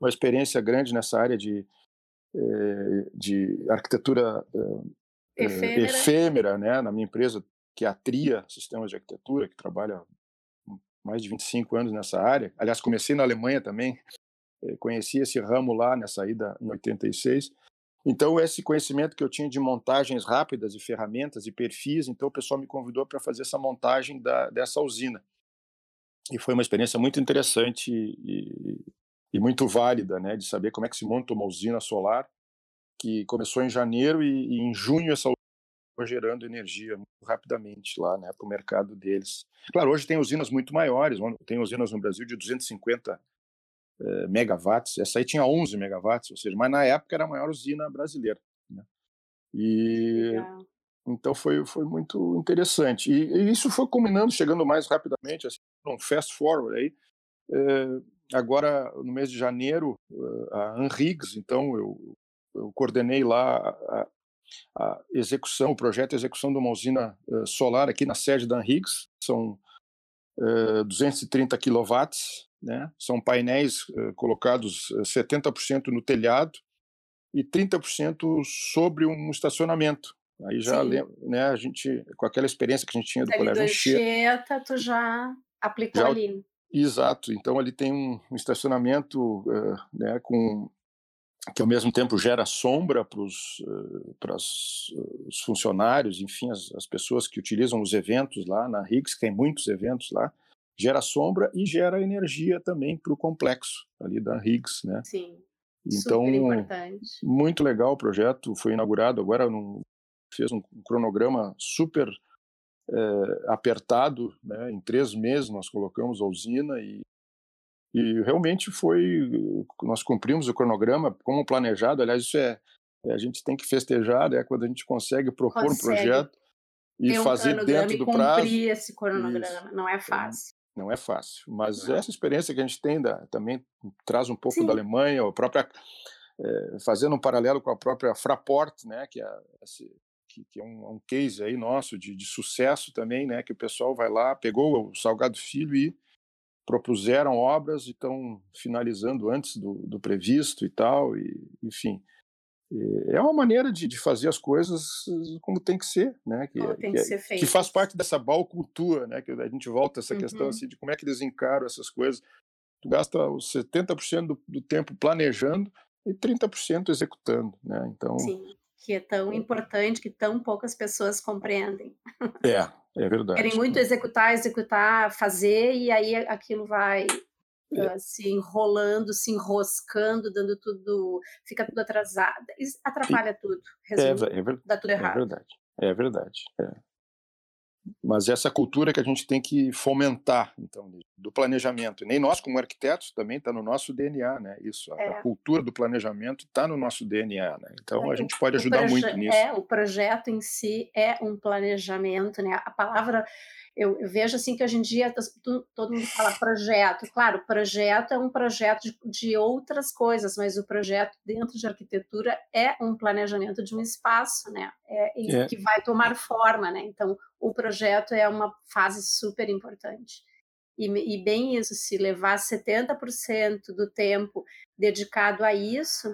uma experiência grande nessa área de, eh, de arquitetura eh, efêmera. efêmera, né, na minha empresa, que é a TRIA Sistemas de Arquitetura, que trabalha mais de 25 anos nessa área. Aliás, comecei na Alemanha também, eh, conheci esse ramo lá nessa ida em 86. Então, esse conhecimento que eu tinha de montagens rápidas e ferramentas e perfis, então o pessoal me convidou para fazer essa montagem da, dessa usina. E foi uma experiência muito interessante e, e, muito válida, né, de saber como é que se monta uma usina solar, que começou em janeiro e, e em junho essa gerando energia muito rapidamente lá, né, para o mercado deles. Claro, hoje tem usinas muito maiores, tem usinas no Brasil de 250 eh, megawatts. Essa aí tinha 11 megawatts, ou seja, mas na época era a maior usina brasileira. Né? E Legal. então foi foi muito interessante. E, e, isso foi combinando, chegando mais rapidamente, assim, um fast forward aí. Eh, agora no mês de janeiro, eh, a Anrigs, então eu, eu coordenei lá a, a execução, o projeto de execução de uma usina solar aqui na sede da Anrigs. São 230 quilowatts né? São painéis uh, colocados 70% no telhado e 30% sobre um estacionamento. Aí já, né, a gente, com aquela experiência que a gente tinha do colégio Anchieta, tu já aplicou já, ali. Exato. Então ali tem um, um estacionamento, uh, né, com que ao mesmo tempo gera sombra para os uh, funcionários, enfim, as, as, pessoas que utilizam os eventos lá na Higgs, que tem muitos eventos lá, gera sombra e gera energia também para o complexo ali da Higgs, né? Sim. Então, muito legal o projeto, foi inaugurado agora, num, fez um cronograma super é, apertado, né? em três meses nós colocamos a usina e, e realmente foi, nós cumprimos o cronograma como planejado, aliás isso é, é a gente tem que festejar, é quando a gente consegue propor consegue. um projeto e um fazer dentro do prazo. cumprir esse cronograma, isso. não é fácil. Não é fácil, mas essa experiência que a gente tem da, também traz um pouco Sim. da Alemanha, a própria é, fazendo um paralelo com a própria Fraport, né, que é, que, que é um, um, case aí nosso de, de, sucesso também, né, que o pessoal vai lá, pegou o Salgado Filho e propuseram obras e estão finalizando antes do, do previsto e tal, e enfim, é uma maneira de, de, fazer as coisas como tem que ser, né? Que, é, que, que, é, que, faz parte dessa balcultura, né? Que a gente volta a essa uhum. questão assim, de como é que eles encaram essas coisas. Tu gasta os 70% do, do tempo planejando e 30% executando, né? Então, Sim, que é tão importante que tão poucas pessoas compreendem. É, é verdade. Querem muito executar, executar, fazer e aí aquilo vai é. se enrolando, se enroscando, dando tudo, fica tudo atrasado, atrapalha e, tudo, resumo, é, é, dá tudo errado. É verdade, é verdade. É. Mas essa cultura que a gente tem que fomentar, então, do planejamento. E nem nós, como arquitetos, também está no nosso DNA, né? Isso, a, é. cultura do planejamento está no nosso DNA, né? Então, a gente pode ajudar muito nisso. É, o projeto em si é um planejamento, né? A palavra eu, eu, vejo assim que hoje em dia todo mundo fala projeto. Claro, projeto é um projeto de, de, outras coisas, mas o projeto dentro de arquitetura é um planejamento de um espaço, né? É, é. Que vai tomar forma, né? Então, o projeto é uma fase super importante. E, e bem isso, se levar 70% do tempo dedicado a isso,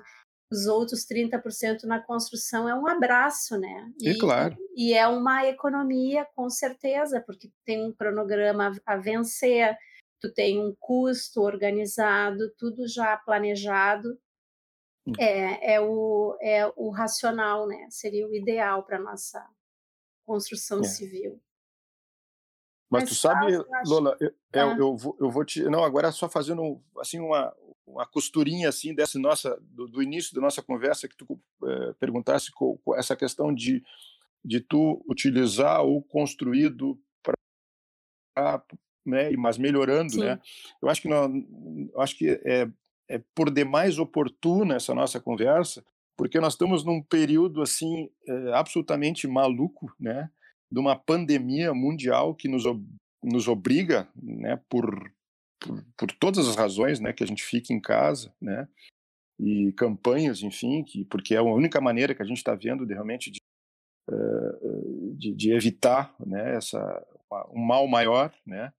os outros 30% na construção é um abraço, né? E, é claro. E é uma economia, com certeza, porque tem um cronograma a vencer, tu tem um custo organizado, tudo já planejado. Hum. É, é, o, é o racional, né? Seria o ideal para nossa construção é. civil. Mas, Mas tu sabe, Lola, eu, ah. eu, vou, eu vou te. Não, agora só fazendo assim uma, uma costurinha assim dessa nossa do, do início da nossa conversa que tu é, perguntasse com, com, essa questão de de tu utilizar o construído para né, mas melhorando, né? Sim. né? Eu acho que nós, eu acho que é, é por demais oportuna essa nossa conversa, porque nós estamos num período assim é, absolutamente maluco, né? De uma pandemia mundial que nos, nos obriga, né? Por por, por, todas as razões, né, que a gente fique em casa, né, e campanhas, enfim, que, porque é a única maneira que a gente está vendo de, realmente de, uh, de, de, evitar, né, essa, um mal maior, né,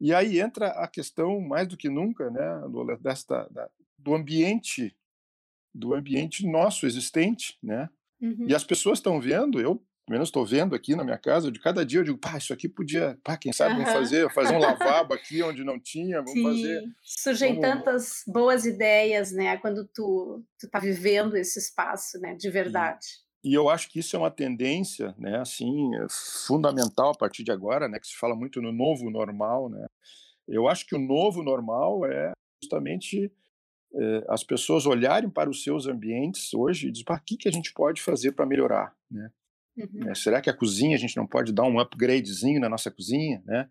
e aí entra a questão mais do que nunca, né, do, desta, da, do ambiente, do ambiente nosso existente, né, uhum. e as pessoas estão vendo, eu menos estou vendo aqui na minha casa, de cada dia eu digo, pá, isso aqui podia, pá, quem sabe uhum. vamos fazer, fazer um lavabo aqui onde não tinha, vamos Sim. fazer. Surgem vamos... tantas boas ideias, né, quando tu, tu tá vivendo esse espaço, né, de verdade. E, e eu acho que isso é uma tendência, né, assim, é fundamental a partir de agora, né, que se fala muito no novo normal, né. Eu acho que o novo normal é justamente é, as pessoas olharem para os seus ambientes hoje e dizer, o que, que a gente pode fazer para melhorar, né? Uhum. será que a cozinha a gente não pode dar um upgradezinho na nossa cozinha, né?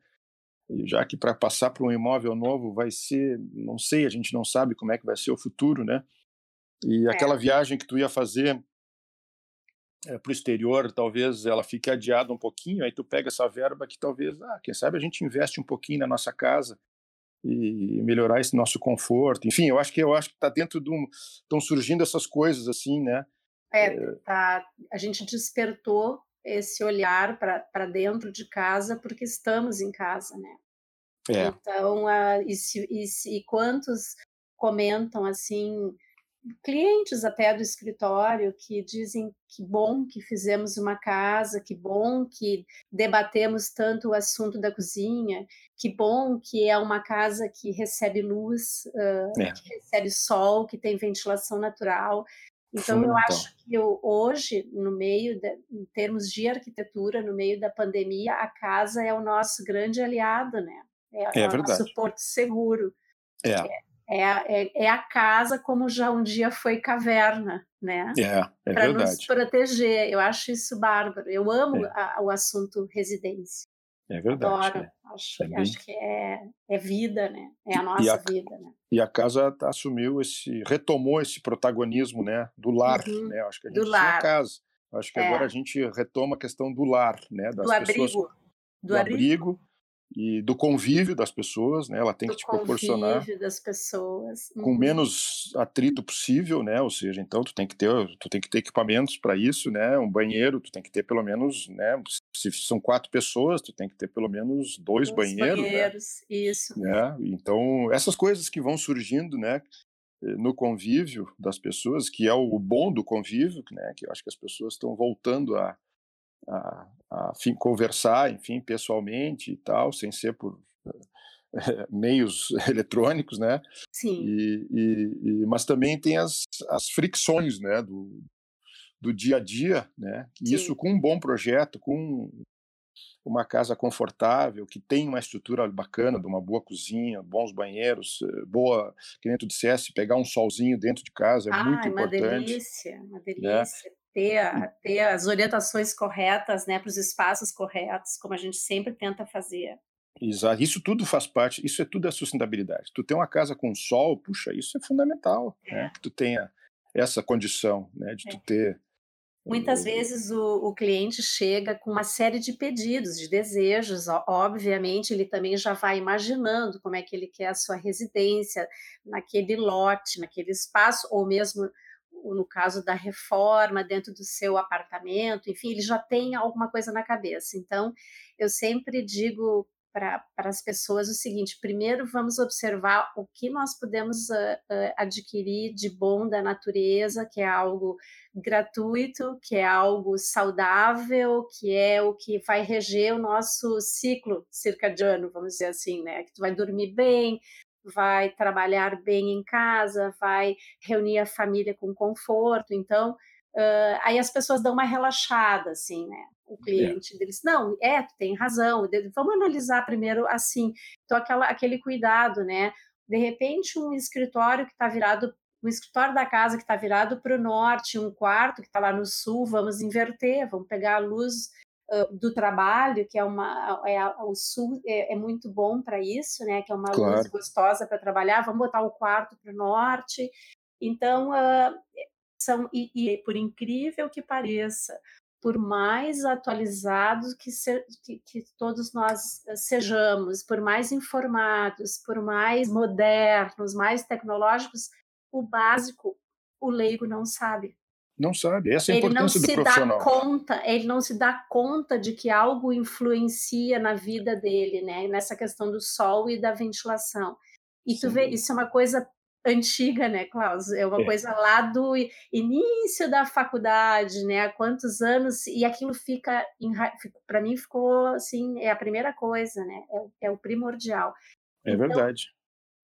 E já que para passar para um imóvel novo vai ser, não sei, a gente não sabe como é que vai ser o futuro, né? E é. aquela viagem que tu ia fazer é, para o exterior, talvez ela fique adiada um pouquinho, aí tu pega essa verba que talvez, ah, quem sabe a gente investe um pouquinho na nossa casa e melhorar esse nosso conforto. Enfim, eu acho que eu acho que está dentro de um, estão surgindo essas coisas assim, né? É, é, tá, a gente despertou esse olhar para dentro de casa porque estamos em casa, né? É. Então, uh, e, se, e, se, e quantos comentam assim, clientes até do escritório que dizem que bom que fizemos uma casa, que bom que debatemos tanto o assunto da cozinha, que bom que é uma casa que recebe luz, uh, é. que recebe sol, que tem ventilação natural. Então, eu acho que eu, hoje, no meio, de, em termos de arquitetura, no meio da pandemia, a casa é o nosso grande aliado, né? É, é, é o nosso porto seguro. É. É, é, é, a casa como já um dia foi caverna, né? É, é Para nos proteger. Eu acho isso bárbaro. Eu amo é. a, o assunto residência. É verdade. Adoro. É. Acho, é bem... acho que é, é vida, né? É a nossa a, vida, né? E a casa assumiu esse, retomou esse protagonismo, né? Do lar, uhum. né? Acho que a gente do lar. casa. Acho que agora a gente retoma a questão do lar, né? Das do pessoas, abrigo. Do, do abrigo. abrigo e do convívio das pessoas, né? Ela tem do que te proporcionar das pessoas uhum. com menos atrito possível, né? Ou seja, então tu tem que ter, tu tem que ter equipamentos para isso, né? Um banheiro, tu tem que ter pelo menos, né? Se são quatro pessoas, tu tem que ter pelo menos dois, dois banheiros, né? banheiros, né? isso. Né? Então essas coisas que vão surgindo, né? No convívio das pessoas, que é o bom do convívio, né? Que eu acho que as pessoas estão voltando a a, a conversar, enfim, pessoalmente e tal, sem ser por é, meios eletrônicos, né? Sim. E, e, e, mas também tem as, as fricções, né, do, do dia a dia, né? E isso com um bom projeto, com uma casa confortável, que tem uma estrutura bacana, de uma boa cozinha, bons banheiros, eh, boa, que nem tu dissesse, pegar um solzinho dentro de casa é ah, muito é uma importante. Delícia, uma né? delícia. Né? Ter, ter as orientações corretas né, para os espaços corretos, como a gente sempre tenta fazer. Exato, isso tudo faz parte, isso é tudo a sustentabilidade. Tu tem uma casa com sol, puxa, isso é fundamental, né, é. né? Que tu tenha essa condição, né, de é. tu ter Muitas vezes o, o, cliente chega com uma série de pedidos, de desejos. Obviamente, ele também já vai imaginando como é que ele quer a sua residência, naquele lote, naquele espaço, ou mesmo no caso da reforma dentro do seu apartamento, enfim, ele já tem alguma coisa na cabeça. Então, eu sempre digo para as pessoas o seguinte: primeiro vamos observar o que nós podemos uh, uh, adquirir de bom da natureza, que é algo gratuito, que é algo saudável, que é o que vai reger o nosso ciclo circadiano, vamos dizer assim, né? Que tu vai dormir bem, vai trabalhar bem em casa, vai reunir a família com conforto. Então, uh, aí as pessoas dão uma relaxada, assim, né? O é. cliente é. deles, não, é, tu tem razão, vamos analisar primeiro assim. Então, aquela, aquele cuidado, né? De repente, um escritório que está virado um escritório da casa que está virado para o norte, um quarto que está lá no sul, vamos inverter, vamos pegar a luz do trabalho, que é uma é, o sul é, é muito bom para isso, né? Que é uma claro. luz gostosa para trabalhar. Vamos botar o quarto para o norte. Então uh, são e, e, por incrível que pareça, por mais atualizados que, se, que, que todos nós sejamos, por mais informados, por mais modernos, mais tecnológicos, o básico o leigo não sabe. Não sabe. Essa é a importância do profissional. Ele não se dá conta, ele não se dá conta de que algo influencia na vida dele, né? Nessa questão do sol e da ventilação. E Sim. tu vê, isso é uma coisa antiga, né, Klaus? É uma é. coisa lá do início da faculdade, né? Há quantos anos e aquilo fica para mim ficou assim é a primeira coisa, né? É, é o primordial. É então, verdade.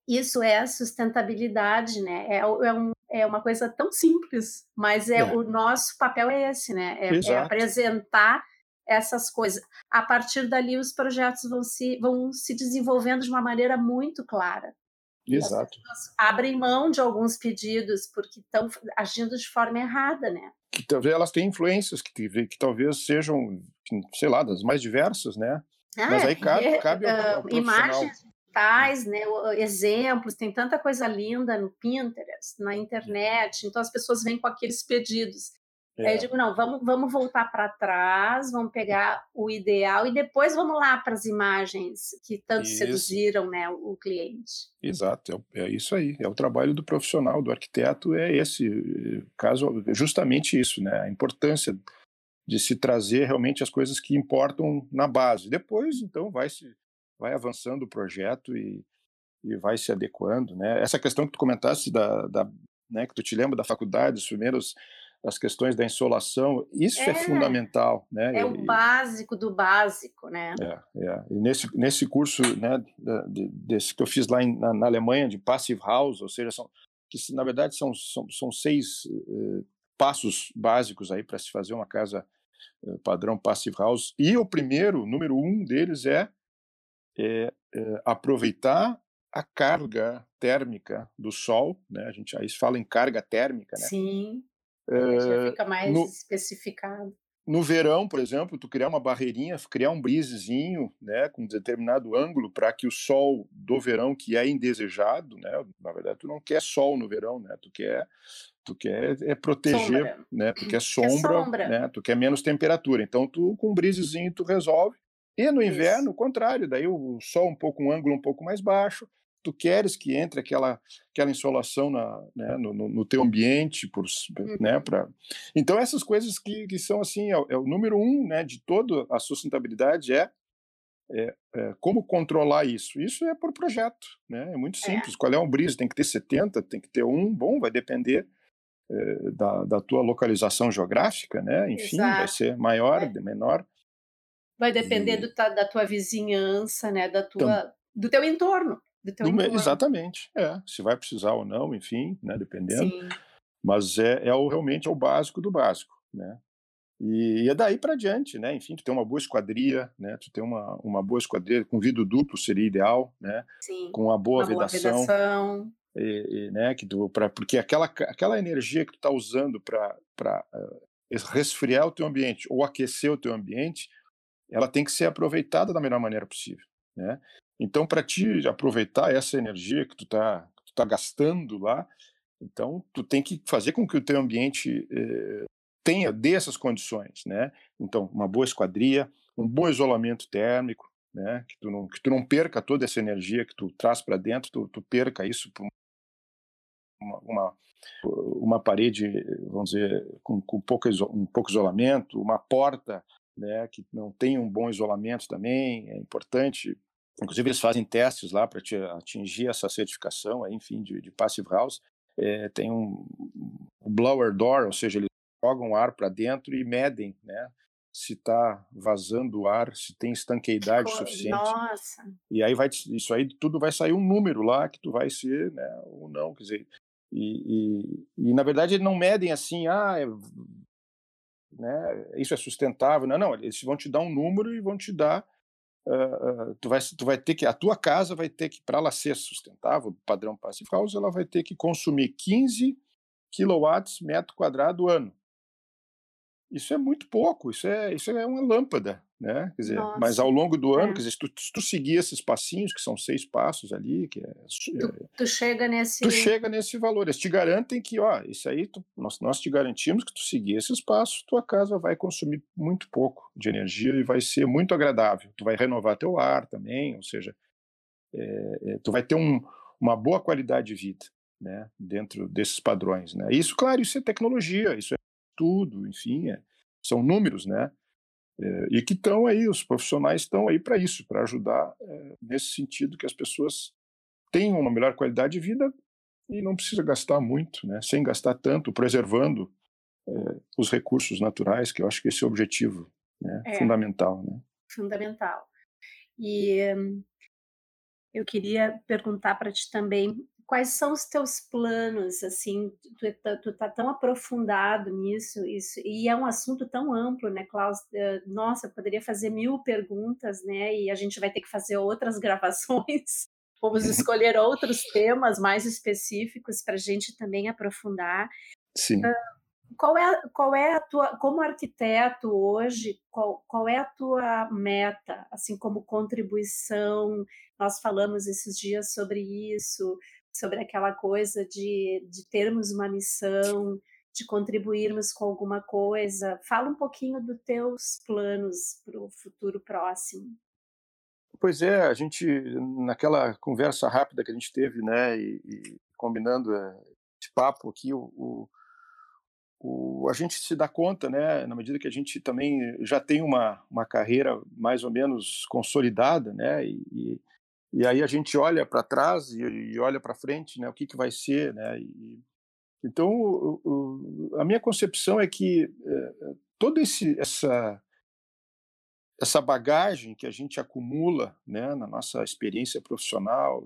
Isso é a sustentabilidade, né? É, é um, é uma coisa tão simples, mas é, é. o nosso papel é esse, né? É, é, apresentar essas coisas. A partir dali, os projetos vão se, vão se desenvolvendo de uma maneira muito clara. Exato. abrem mão de alguns pedidos porque estão agindo de forma errada, né? Que talvez elas têm influências que, que talvez sejam, sei lá, das mais diversas, né? Ah, Mas aí cabe, cabe ao, ao imagens digitais, né, exemplos, tem tanta coisa linda no Pinterest, na internet, então as pessoas vêm com aqueles pedidos. É. Aí eu digo, não, vamos, vamos voltar para trás, vamos pegar o ideal e depois vamos lá para as imagens que tanto isso. seduziram né, o, cliente. Exato, é, é, isso aí, é o trabalho do profissional, do arquiteto, é esse eh, caso, justamente isso, né, a importância de se trazer realmente as coisas que importam na base. Depois, então, vai se vai avançando o projeto e, e vai se adequando, né? Essa questão que tu comentaste da, da, né, que tu te lembra da faculdade, os primeiros as questões da insolação, isso é, é fundamental, né? É o básico do básico, né? É, é. E nesse nesse curso, né, desse que eu fiz lá em, na, na, Alemanha de passive house, ou seja, são que na verdade são são, são seis uh, passos básicos aí para se fazer uma casa uh, padrão passive house. E o primeiro, número um deles é, é, é aproveitar a carga térmica do sol, né? A gente aí fala em carga térmica, né? Sim já fica mais no, especificado. No verão, por exemplo, tu criar uma barreirinha, criar um brisezinho, né, com um determinado ângulo para que o sol do verão que é indesejado, né, na verdade tu não quer sol no verão, né, tu quer tu quer é proteger, sombra. né, tu quer sombra, quer sombra, né, tu quer menos temperatura. Então tu com um brisezinho tu resolve. E no inverno, o contrário, daí o sol um pouco um ângulo um pouco mais baixo, tu queres que entre aquela aquela insolação na, né, no, no, teu ambiente por né uhum. para então essas coisas que, que são assim é, é, o número um né de toda a sustentabilidade é, é, é, como controlar isso isso é por projeto né é muito é. simples qual é um brise tem que ter 70 tem que ter um bom vai depender é, da, da tua localização geográfica né enfim Exato. vai ser maior é. menor vai depender e... do, da tua vizinhança né da tua então, do teu entorno do exatamente, é. Se vai precisar ou não, enfim, né, dependendo. Sim. Mas é, é o, realmente é o básico do básico, né? E, e é daí para diante, né? Enfim, tu tem uma boa esquadria, né? Tu tem uma, uma boa esquadria com vidro duplo seria ideal, né? Sim. Com uma boa uma vedação. Boa vedação. E, e, né, que tu, pra, porque aquela, aquela energia que tu está usando para uh, resfriar o teu ambiente ou aquecer o teu ambiente, ela tem que ser aproveitada da melhor maneira possível. Né? Então, para te aproveitar essa energia que tu está tá gastando lá, então tu tem que fazer com que o teu ambiente eh, tenha dessas condições, né? Então, uma boa esquadria, um bom isolamento térmico, né? Que tu não, que tu não perca toda essa energia que tu traz para dentro, tu, tu perca isso por uma, uma, uma parede, vamos dizer, com, com pouco, um pouco isolamento, uma porta né, que não tem um bom isolamento também, é importante Inclusive, eles fazem testes lá para atingir essa certificação, enfim, de, de Passive House. É, tem um, blower door, ou seja, eles jogam ar para dentro e medem, né? Se está vazando o ar, se tem estanqueidade suficiente. Nossa! E aí vai, isso aí tudo vai sair um número lá que tu vai ser, né? Ou não, quer dizer. E, e, e na verdade eles não medem assim, ah, é, né, isso é sustentável. Não, não, eles vão te dar um número e vão te dar Uh, tu, vai, tu vai ter que, a tua casa vai ter que, para ela ser sustentável, padrão Passive House, ela vai ter que consumir 15 quilowatts metro quadrado ano. Isso é muito pouco, isso é, isso é uma lâmpada, né? Quer dizer, Nossa, mas ao longo do ano, é. quer dizer, se tu, se tu, seguir esses passinhos, que são seis passos ali, que é, tu, é, tu, chega nesse... Tu chega nesse valor, eles te garantem que, ó, isso aí, tu, nós, nós te garantimos que tu seguir esses passos, tua casa vai consumir muito pouco de energia e vai ser muito agradável. Tu vai renovar teu ar também, ou seja, é, é tu vai ter um, uma boa qualidade de vida, né, dentro desses padrões, né? Isso, claro, isso é tecnologia, isso tudo, enfim, é, são números, né? É, e que estão aí, os profissionais estão aí para isso, para ajudar é, nesse sentido que as pessoas tenham uma melhor qualidade de vida e não precisa gastar muito, né? Sem gastar tanto, preservando é, os recursos naturais, que eu acho que esse é o objetivo né? É, fundamental, né? Fundamental. E hum, eu queria perguntar para ti também quais são os teus planos, assim, tu, é tu tá tão aprofundado nisso, isso, e é um assunto tão amplo, né, Klaus? Eh, nossa, eu poderia fazer mil perguntas, né, e a gente vai ter que fazer outras gravações, vamos escolher outros temas mais específicos para a gente também aprofundar. Sim. Uh, qual é, qual é a tua, como arquiteto hoje, qual, qual é a tua meta, assim, como contribuição? Nós falamos esses dias sobre isso, sobre aquela coisa de, de termos uma missão, de contribuirmos com alguma coisa. Fala um pouquinho dos teus planos para o futuro próximo. Pois é, a gente, naquela conversa rápida que a gente teve, né, e, e combinando eh, esse papo aqui, o, o, o, a gente se dá conta, né, na medida que a gente também já tem uma, uma carreira mais ou menos consolidada, né, e, e aí a gente olha para trás e, e, olha para frente, né? O que, que vai ser, né? E, Então, o, o, a minha concepção é que é, toda esse, essa, essa bagagem que a gente acumula né, na nossa experiência profissional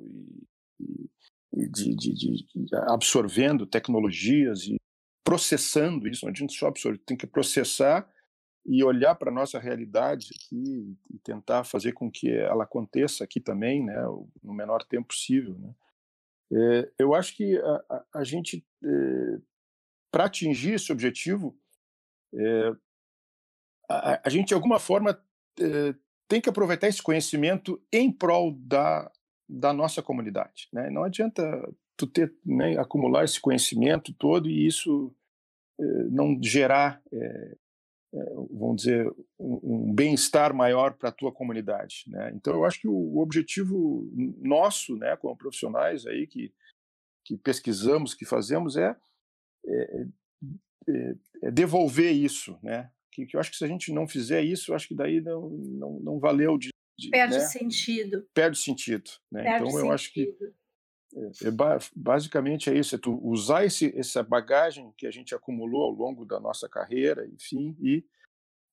e, e de, de, de, absorvendo tecnologias e processando isso, a gente só absorve, tem que processar e olhar para a nossa realidade aqui e tentar fazer com que ela aconteça aqui também, né, no menor tempo possível. Né. É, eu acho que a, a, gente, é, para atingir esse objetivo, é, a, a, gente de alguma forma é, tem que aproveitar esse conhecimento em prol da, da nossa comunidade. Né. Não adianta tu ter, né, acumular esse conhecimento todo e isso é, não gerar é, vamos dizer, um, um bem-estar maior para a tua comunidade, né? Então eu acho que o, objetivo nosso, né, como profissionais aí que que pesquisamos, que fazemos é, é, é, é devolver isso, né? Que, que, eu acho que se a gente não fizer isso, eu acho que daí não não, não valeu de, de perde né? sentido. Perde sentido, né? Perde então eu sentido. acho que é, é, basicamente é isso, é tu usar esse, essa bagagem que a gente acumulou ao longo da nossa carreira, enfim, e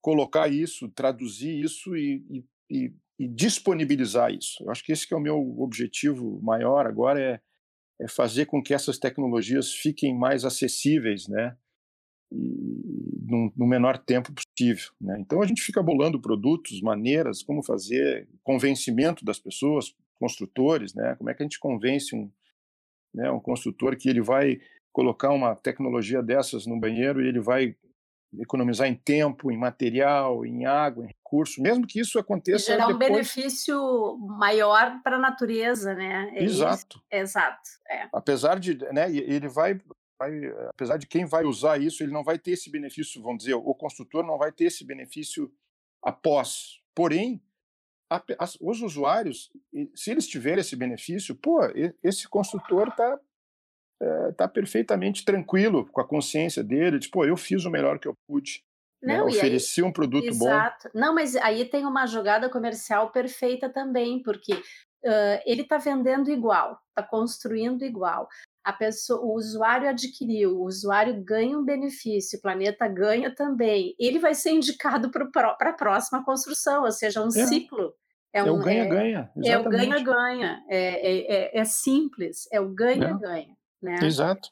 colocar isso, traduzir isso e, e, e disponibilizar isso. Eu acho que esse que é o meu objetivo maior agora é, é fazer com que essas tecnologias fiquem mais acessíveis, né? no, no, menor tempo possível. Né? Então a gente fica bolando produtos, maneiras, como fazer, convencimento das pessoas, construtores, né? Como é que a gente convence um, né, um construtor que ele vai colocar uma tecnologia dessas no banheiro e ele vai economizar em tempo, em material, em água, em recurso, mesmo que isso aconteça. E gerar depois... um benefício maior para a natureza, né? É Exato. Exato. É. Apesar de, né, ele vai, vai, apesar de quem vai usar isso, ele não vai ter esse benefício, vamos dizer, o construtor não vai ter esse benefício após. Porém, os usuários, se eles tiverem esse benefício, pô, esse construtor está é, tá perfeitamente tranquilo com a consciência dele, tipo, eu fiz o melhor que eu pude. Né, não, né? Ofereci aí, um produto exato. bom. Não, mas aí tem uma jogada comercial perfeita também, porque uh, ele está vendendo igual, está construindo igual. A pessoa, o usuário adquiriu, o usuário ganha um benefício, o planeta ganha também. Ele vai ser indicado para a próxima construção, ou seja, um é. ciclo é, é, um, é o ganha-ganha. É, é, o ganha-ganha. É, é, é, simples, é o ganha-ganha. Né? Exato.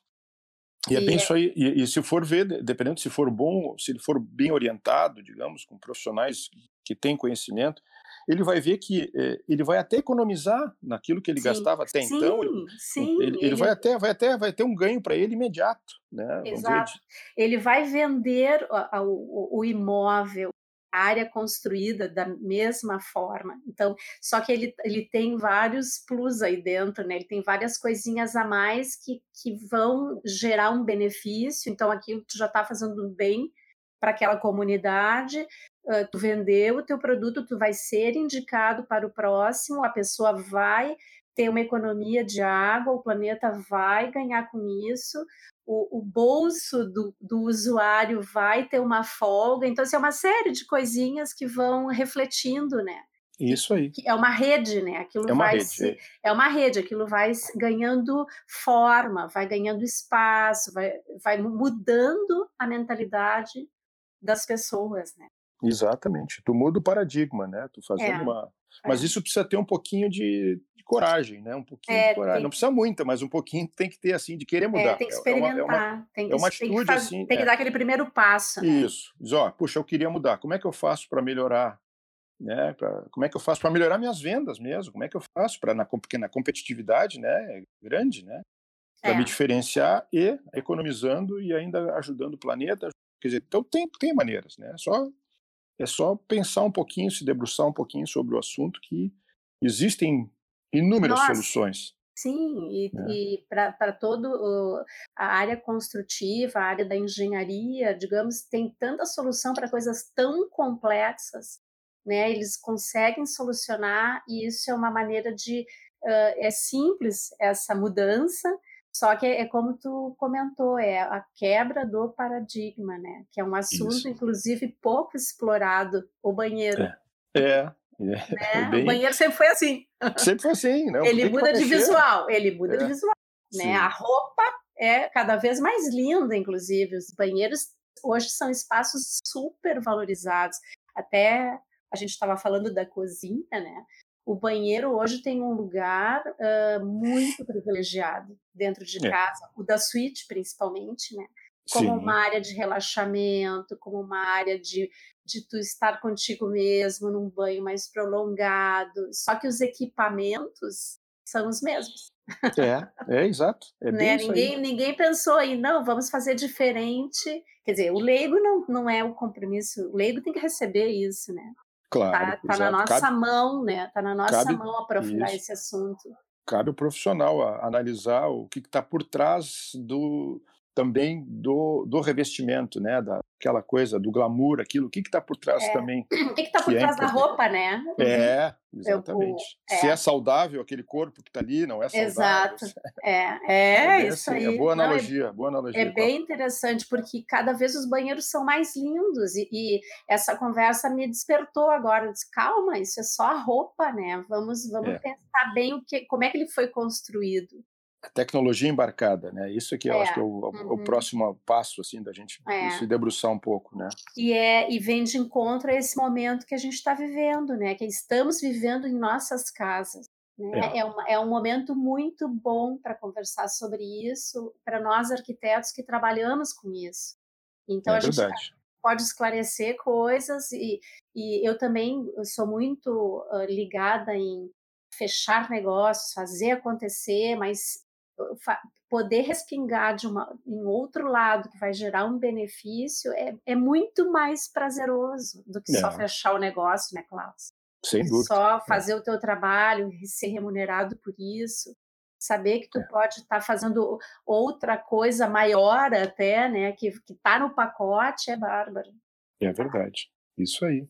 E, é bem isso aí. E, e, se for ver, dependendo se for bom, se ele for bem orientado, digamos, com profissionais que têm conhecimento, ele vai ver que eh, ele vai até economizar naquilo que ele sim, gastava até sim, então. Ele, sim, ele, ele, ele, vai até vai até vai ter um ganho para ele imediato, né? Exato. Ele vai vender o, o, o imóvel área construída da mesma forma. Então, só que ele, ele tem vários plus aí dentro, né? Ele tem várias coisinhas a mais que, que vão gerar um benefício. Então, aquilo tu já está fazendo bem para aquela comunidade. Uh, tu vendeu o teu produto, tu vai ser indicado para o próximo, a pessoa vai ter uma economia de água, o planeta vai ganhar com isso, o, o bolso do, do, usuário vai ter uma folga. Então, assim, é uma série de coisinhas que vão refletindo, né? Isso aí. É uma rede, né? Aquilo é uma vai rede, se, é. é uma rede, aquilo vai ganhando forma, vai ganhando espaço, vai, vai mudando a mentalidade das pessoas, né? Exatamente. Tu muda o paradigma, né? Tu fazendo é, uma. Mas é. isso precisa ter um pouquinho de, de coragem, né? Um pouquinho é, de coragem. Tem... Não precisa muita, mas um pouquinho tem que ter assim de querer mudar. É, tem que experimentar. É uma, é uma, tem que, é uma atitude tem que assim. Tem que dar aquele primeiro passo. Né? Isso. Diz, ó, puxa, eu queria mudar. Como é que eu faço para melhorar? Né? Pra, como é que eu faço para melhorar minhas vendas mesmo? Como é que eu faço para na porque na competitividade, né? Grande, né? Para me diferenciar e economizando e ainda ajudando o planeta. Quer dizer, então tem, tem maneiras, né? Só é só pensar um pouquinho, se debruçar um pouquinho sobre o assunto, que existem inúmeras Nossa. soluções. Sim, e, é. e para toda a área construtiva, a área da engenharia, digamos, tem tanta solução para coisas tão complexas, né? Eles conseguem solucionar e isso é uma maneira de uh, é simples essa mudança, só que é como tu comentou, é a quebra do paradigma, né? Que é um assunto, Isso. inclusive, pouco explorado, o banheiro. É, é. é. Né? é bem... O banheiro sempre foi assim. Sempre foi assim, né? Ele muda de visual, ele muda é. de visual. Né? A roupa é cada vez mais linda, inclusive. Os banheiros hoje são espaços super valorizados. Até a gente estava falando da cozinha, né? O banheiro hoje tem um lugar uh, muito privilegiado dentro de é. casa, o da suíte principalmente, né? Como Sim. uma área de relaxamento, como uma área de, de tu estar contigo mesmo num banho mais prolongado. Só que os equipamentos são os mesmos. É, é exato. É né? ninguém, ninguém pensou aí, não, vamos fazer diferente. Quer dizer, o leigo não, não é o compromisso, o leigo tem que receber isso, né? Claro. Tá, tá na nossa cabe, mão, né? Tá na nossa cabe, mão aprofundar isso. esse assunto. Cabe o profissional a, analisar o que está por trás do, também do, do revestimento, né? Daquela coisa, do glamour, aquilo, o que está por trás é. também. O que está por que é trás é da roupa, né? É, uhum. exatamente. Eu, é. Se é saudável aquele corpo que está ali, não é saudável. Exato. É, é, isso assim, aí. É boa analogia, não, boa analogia. É bem interessante, porque cada vez os banheiros são mais lindos, e, e essa conversa me despertou agora. Eu disse, calma, isso é só a roupa, né? Vamos, vamos pensar bem o que, como é que ele foi construído tecnologia embarcada, né? Isso aqui é, eu acho que é o, uhum. o, próximo passo assim da gente é. se debruçar um pouco, né? E é e vem de encontro a esse momento que a gente está vivendo, né? Que estamos vivendo em nossas casas. Né? É. É, uma, é um momento muito bom para conversar sobre isso para nós arquitetos que trabalhamos com isso. Então é a verdade. gente pode esclarecer coisas e, e eu também sou muito uh, ligada em fechar negócios, fazer acontecer, mas poder respingar de uma, em outro lado que vai gerar um benefício é, é muito mais prazeroso do que é. só fechar o negócio, né, Klaus? Sem dúvida. Só é. fazer é. o teu trabalho, ser remunerado por isso, saber que tu é. pode estar tá fazendo outra coisa maior até, né, que está no pacote, é bárbaro. É verdade. Isso aí.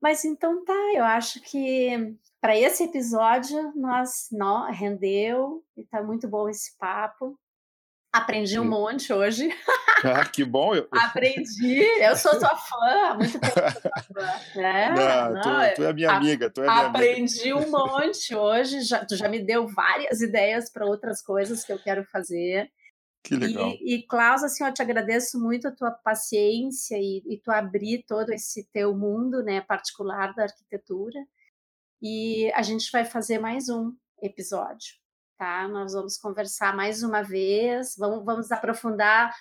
Mas então tá, eu acho que para esse episódio nós não rendeu e tá muito bom esse papo. Aprendi um monte hoje. Ah, que bom! Eu... Aprendi. Eu sou sua fã, muito fã. Né? Não, não, tu, tu, é minha amiga, tu é minha Aprendi amiga. um monte hoje. Já, tu já me deu várias ideias para outras coisas que eu quero fazer. Que legal. E, e Klaus, assim, eu te agradeço muito a tua paciência e, e tu abrir todo esse teu mundo, né, particular da arquitetura. E a gente vai fazer mais um episódio, tá? Nós vamos conversar mais uma vez, vamos, vamos aprofundar.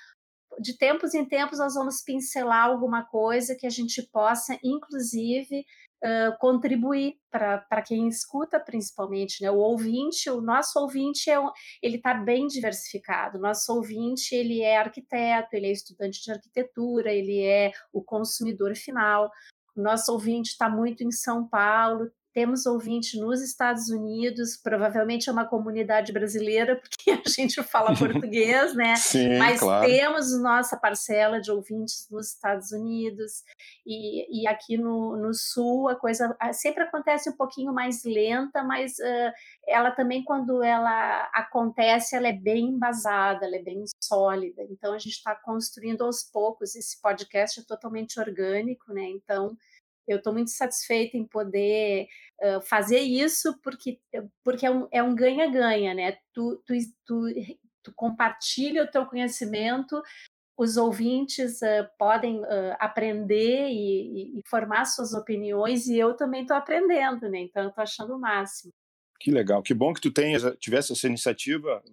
De tempos em tempos, nós vamos pincelar alguma coisa que a gente possa, inclusive, uh, contribuir para quem escuta, principalmente, né? O ouvinte, o nosso ouvinte, é um, ele está bem diversificado. O nosso ouvinte, ele é arquiteto, ele é estudante de arquitetura, ele é o consumidor final. Nosso ouvinte está muito em São Paulo, temos ouvinte nos Estados Unidos, provavelmente é uma comunidade brasileira, porque a gente fala português, né? Sim, Mas claro. temos nossa parcela de ouvintes nos Estados Unidos, e, e aqui no, no Sul a coisa sempre acontece um pouquinho mais lenta, mas uh, ela também, quando ela acontece, ela é bem embasada, ela é bem sólida. Então a gente está construindo aos poucos, esse podcast é totalmente orgânico, né? Então eu estou muito satisfeita em poder uh, fazer isso porque, porque é um ganha-ganha, é um né? Tu, tu, tu, tu, compartilha o teu conhecimento, os ouvintes uh, podem uh, aprender e, e, e, formar suas opiniões e eu também estou aprendendo, né? Então estou achando o máximo. Que legal, que bom que tu tenhas, tivesse essa iniciativa,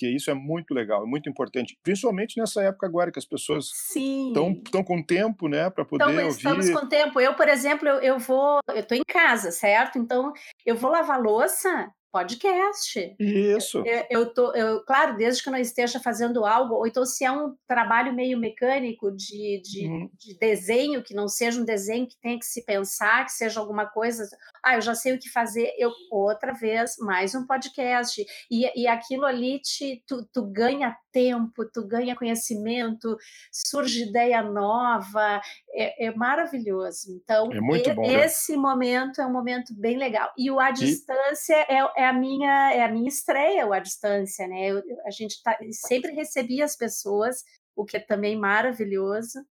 que isso é muito legal, é muito importante, principalmente nessa época agora que as pessoas estão com tempo, né, para poder então, ouvir. Estamos com tempo. Eu, por exemplo, eu, eu vou, eu estou em casa, certo? Então eu vou lavar louça, podcast. Isso. Eu, eu, tô, eu, claro, desde que eu não esteja fazendo algo, ou então se é um trabalho meio mecânico de, de, hum. de, desenho, que não seja um desenho que tenha que se pensar, que seja alguma coisa, ah, eu já sei o que fazer, eu outra vez, mais um podcast. E, e aquilo ali te, tu, tu ganha tempo, tu ganha conhecimento, surge ideia nova, é, é maravilhoso. Então, é muito bom, né? esse né? momento é um momento bem legal. E o à distância é, é, a minha é a minha estreia, o à distância, né? Eu, a gente tá, sempre recebia as pessoas, o que é também maravilhoso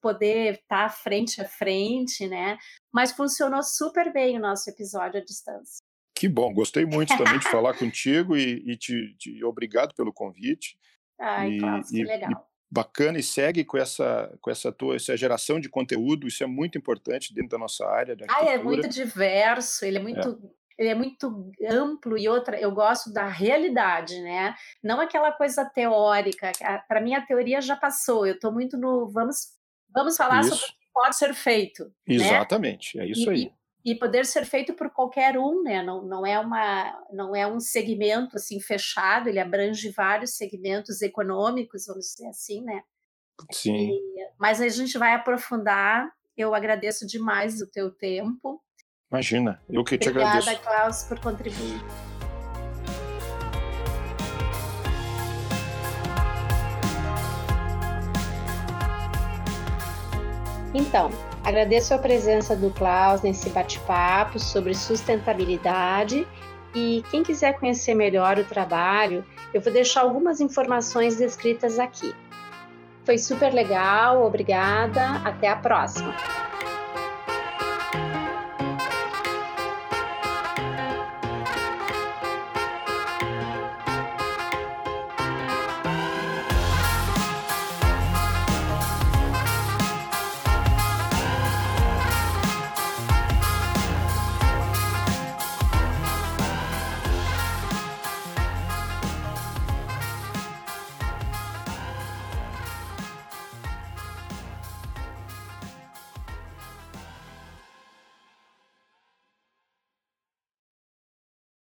poder estar tá frente a frente, né? Mas funcionou super bem o nosso episódio à distância. Que bom, gostei muito também de falar contigo e, e te, te, obrigado pelo convite. Ai, e, que legal. E, bacana e segue com essa com essa tua essa geração de conteúdo isso é muito importante dentro da nossa área da ah, é muito diverso ele é muito é. Ele é muito amplo e outra, eu gosto da realidade, né? Não aquela coisa teórica. Para mim a teoria já passou. Eu estou muito no vamos vamos falar isso. sobre o que pode ser feito. Né? Exatamente, né? é isso e, aí e poder ser feito por qualquer um, né? Não, não é uma não é um segmento assim fechado, ele abrange vários segmentos econômicos, vamos dizer assim, né? Sim. E, mas a gente vai aprofundar. Eu agradeço demais o teu tempo. Imagina, eu que te Obrigada, agradeço. Obrigada, Klaus, por contribuir. Então, Agradeço a presença do Klaus nesse bate-papo sobre sustentabilidade e quem quiser conhecer melhor o trabalho, eu vou deixar algumas informações descritas aqui. Foi super legal, obrigada, até a próxima!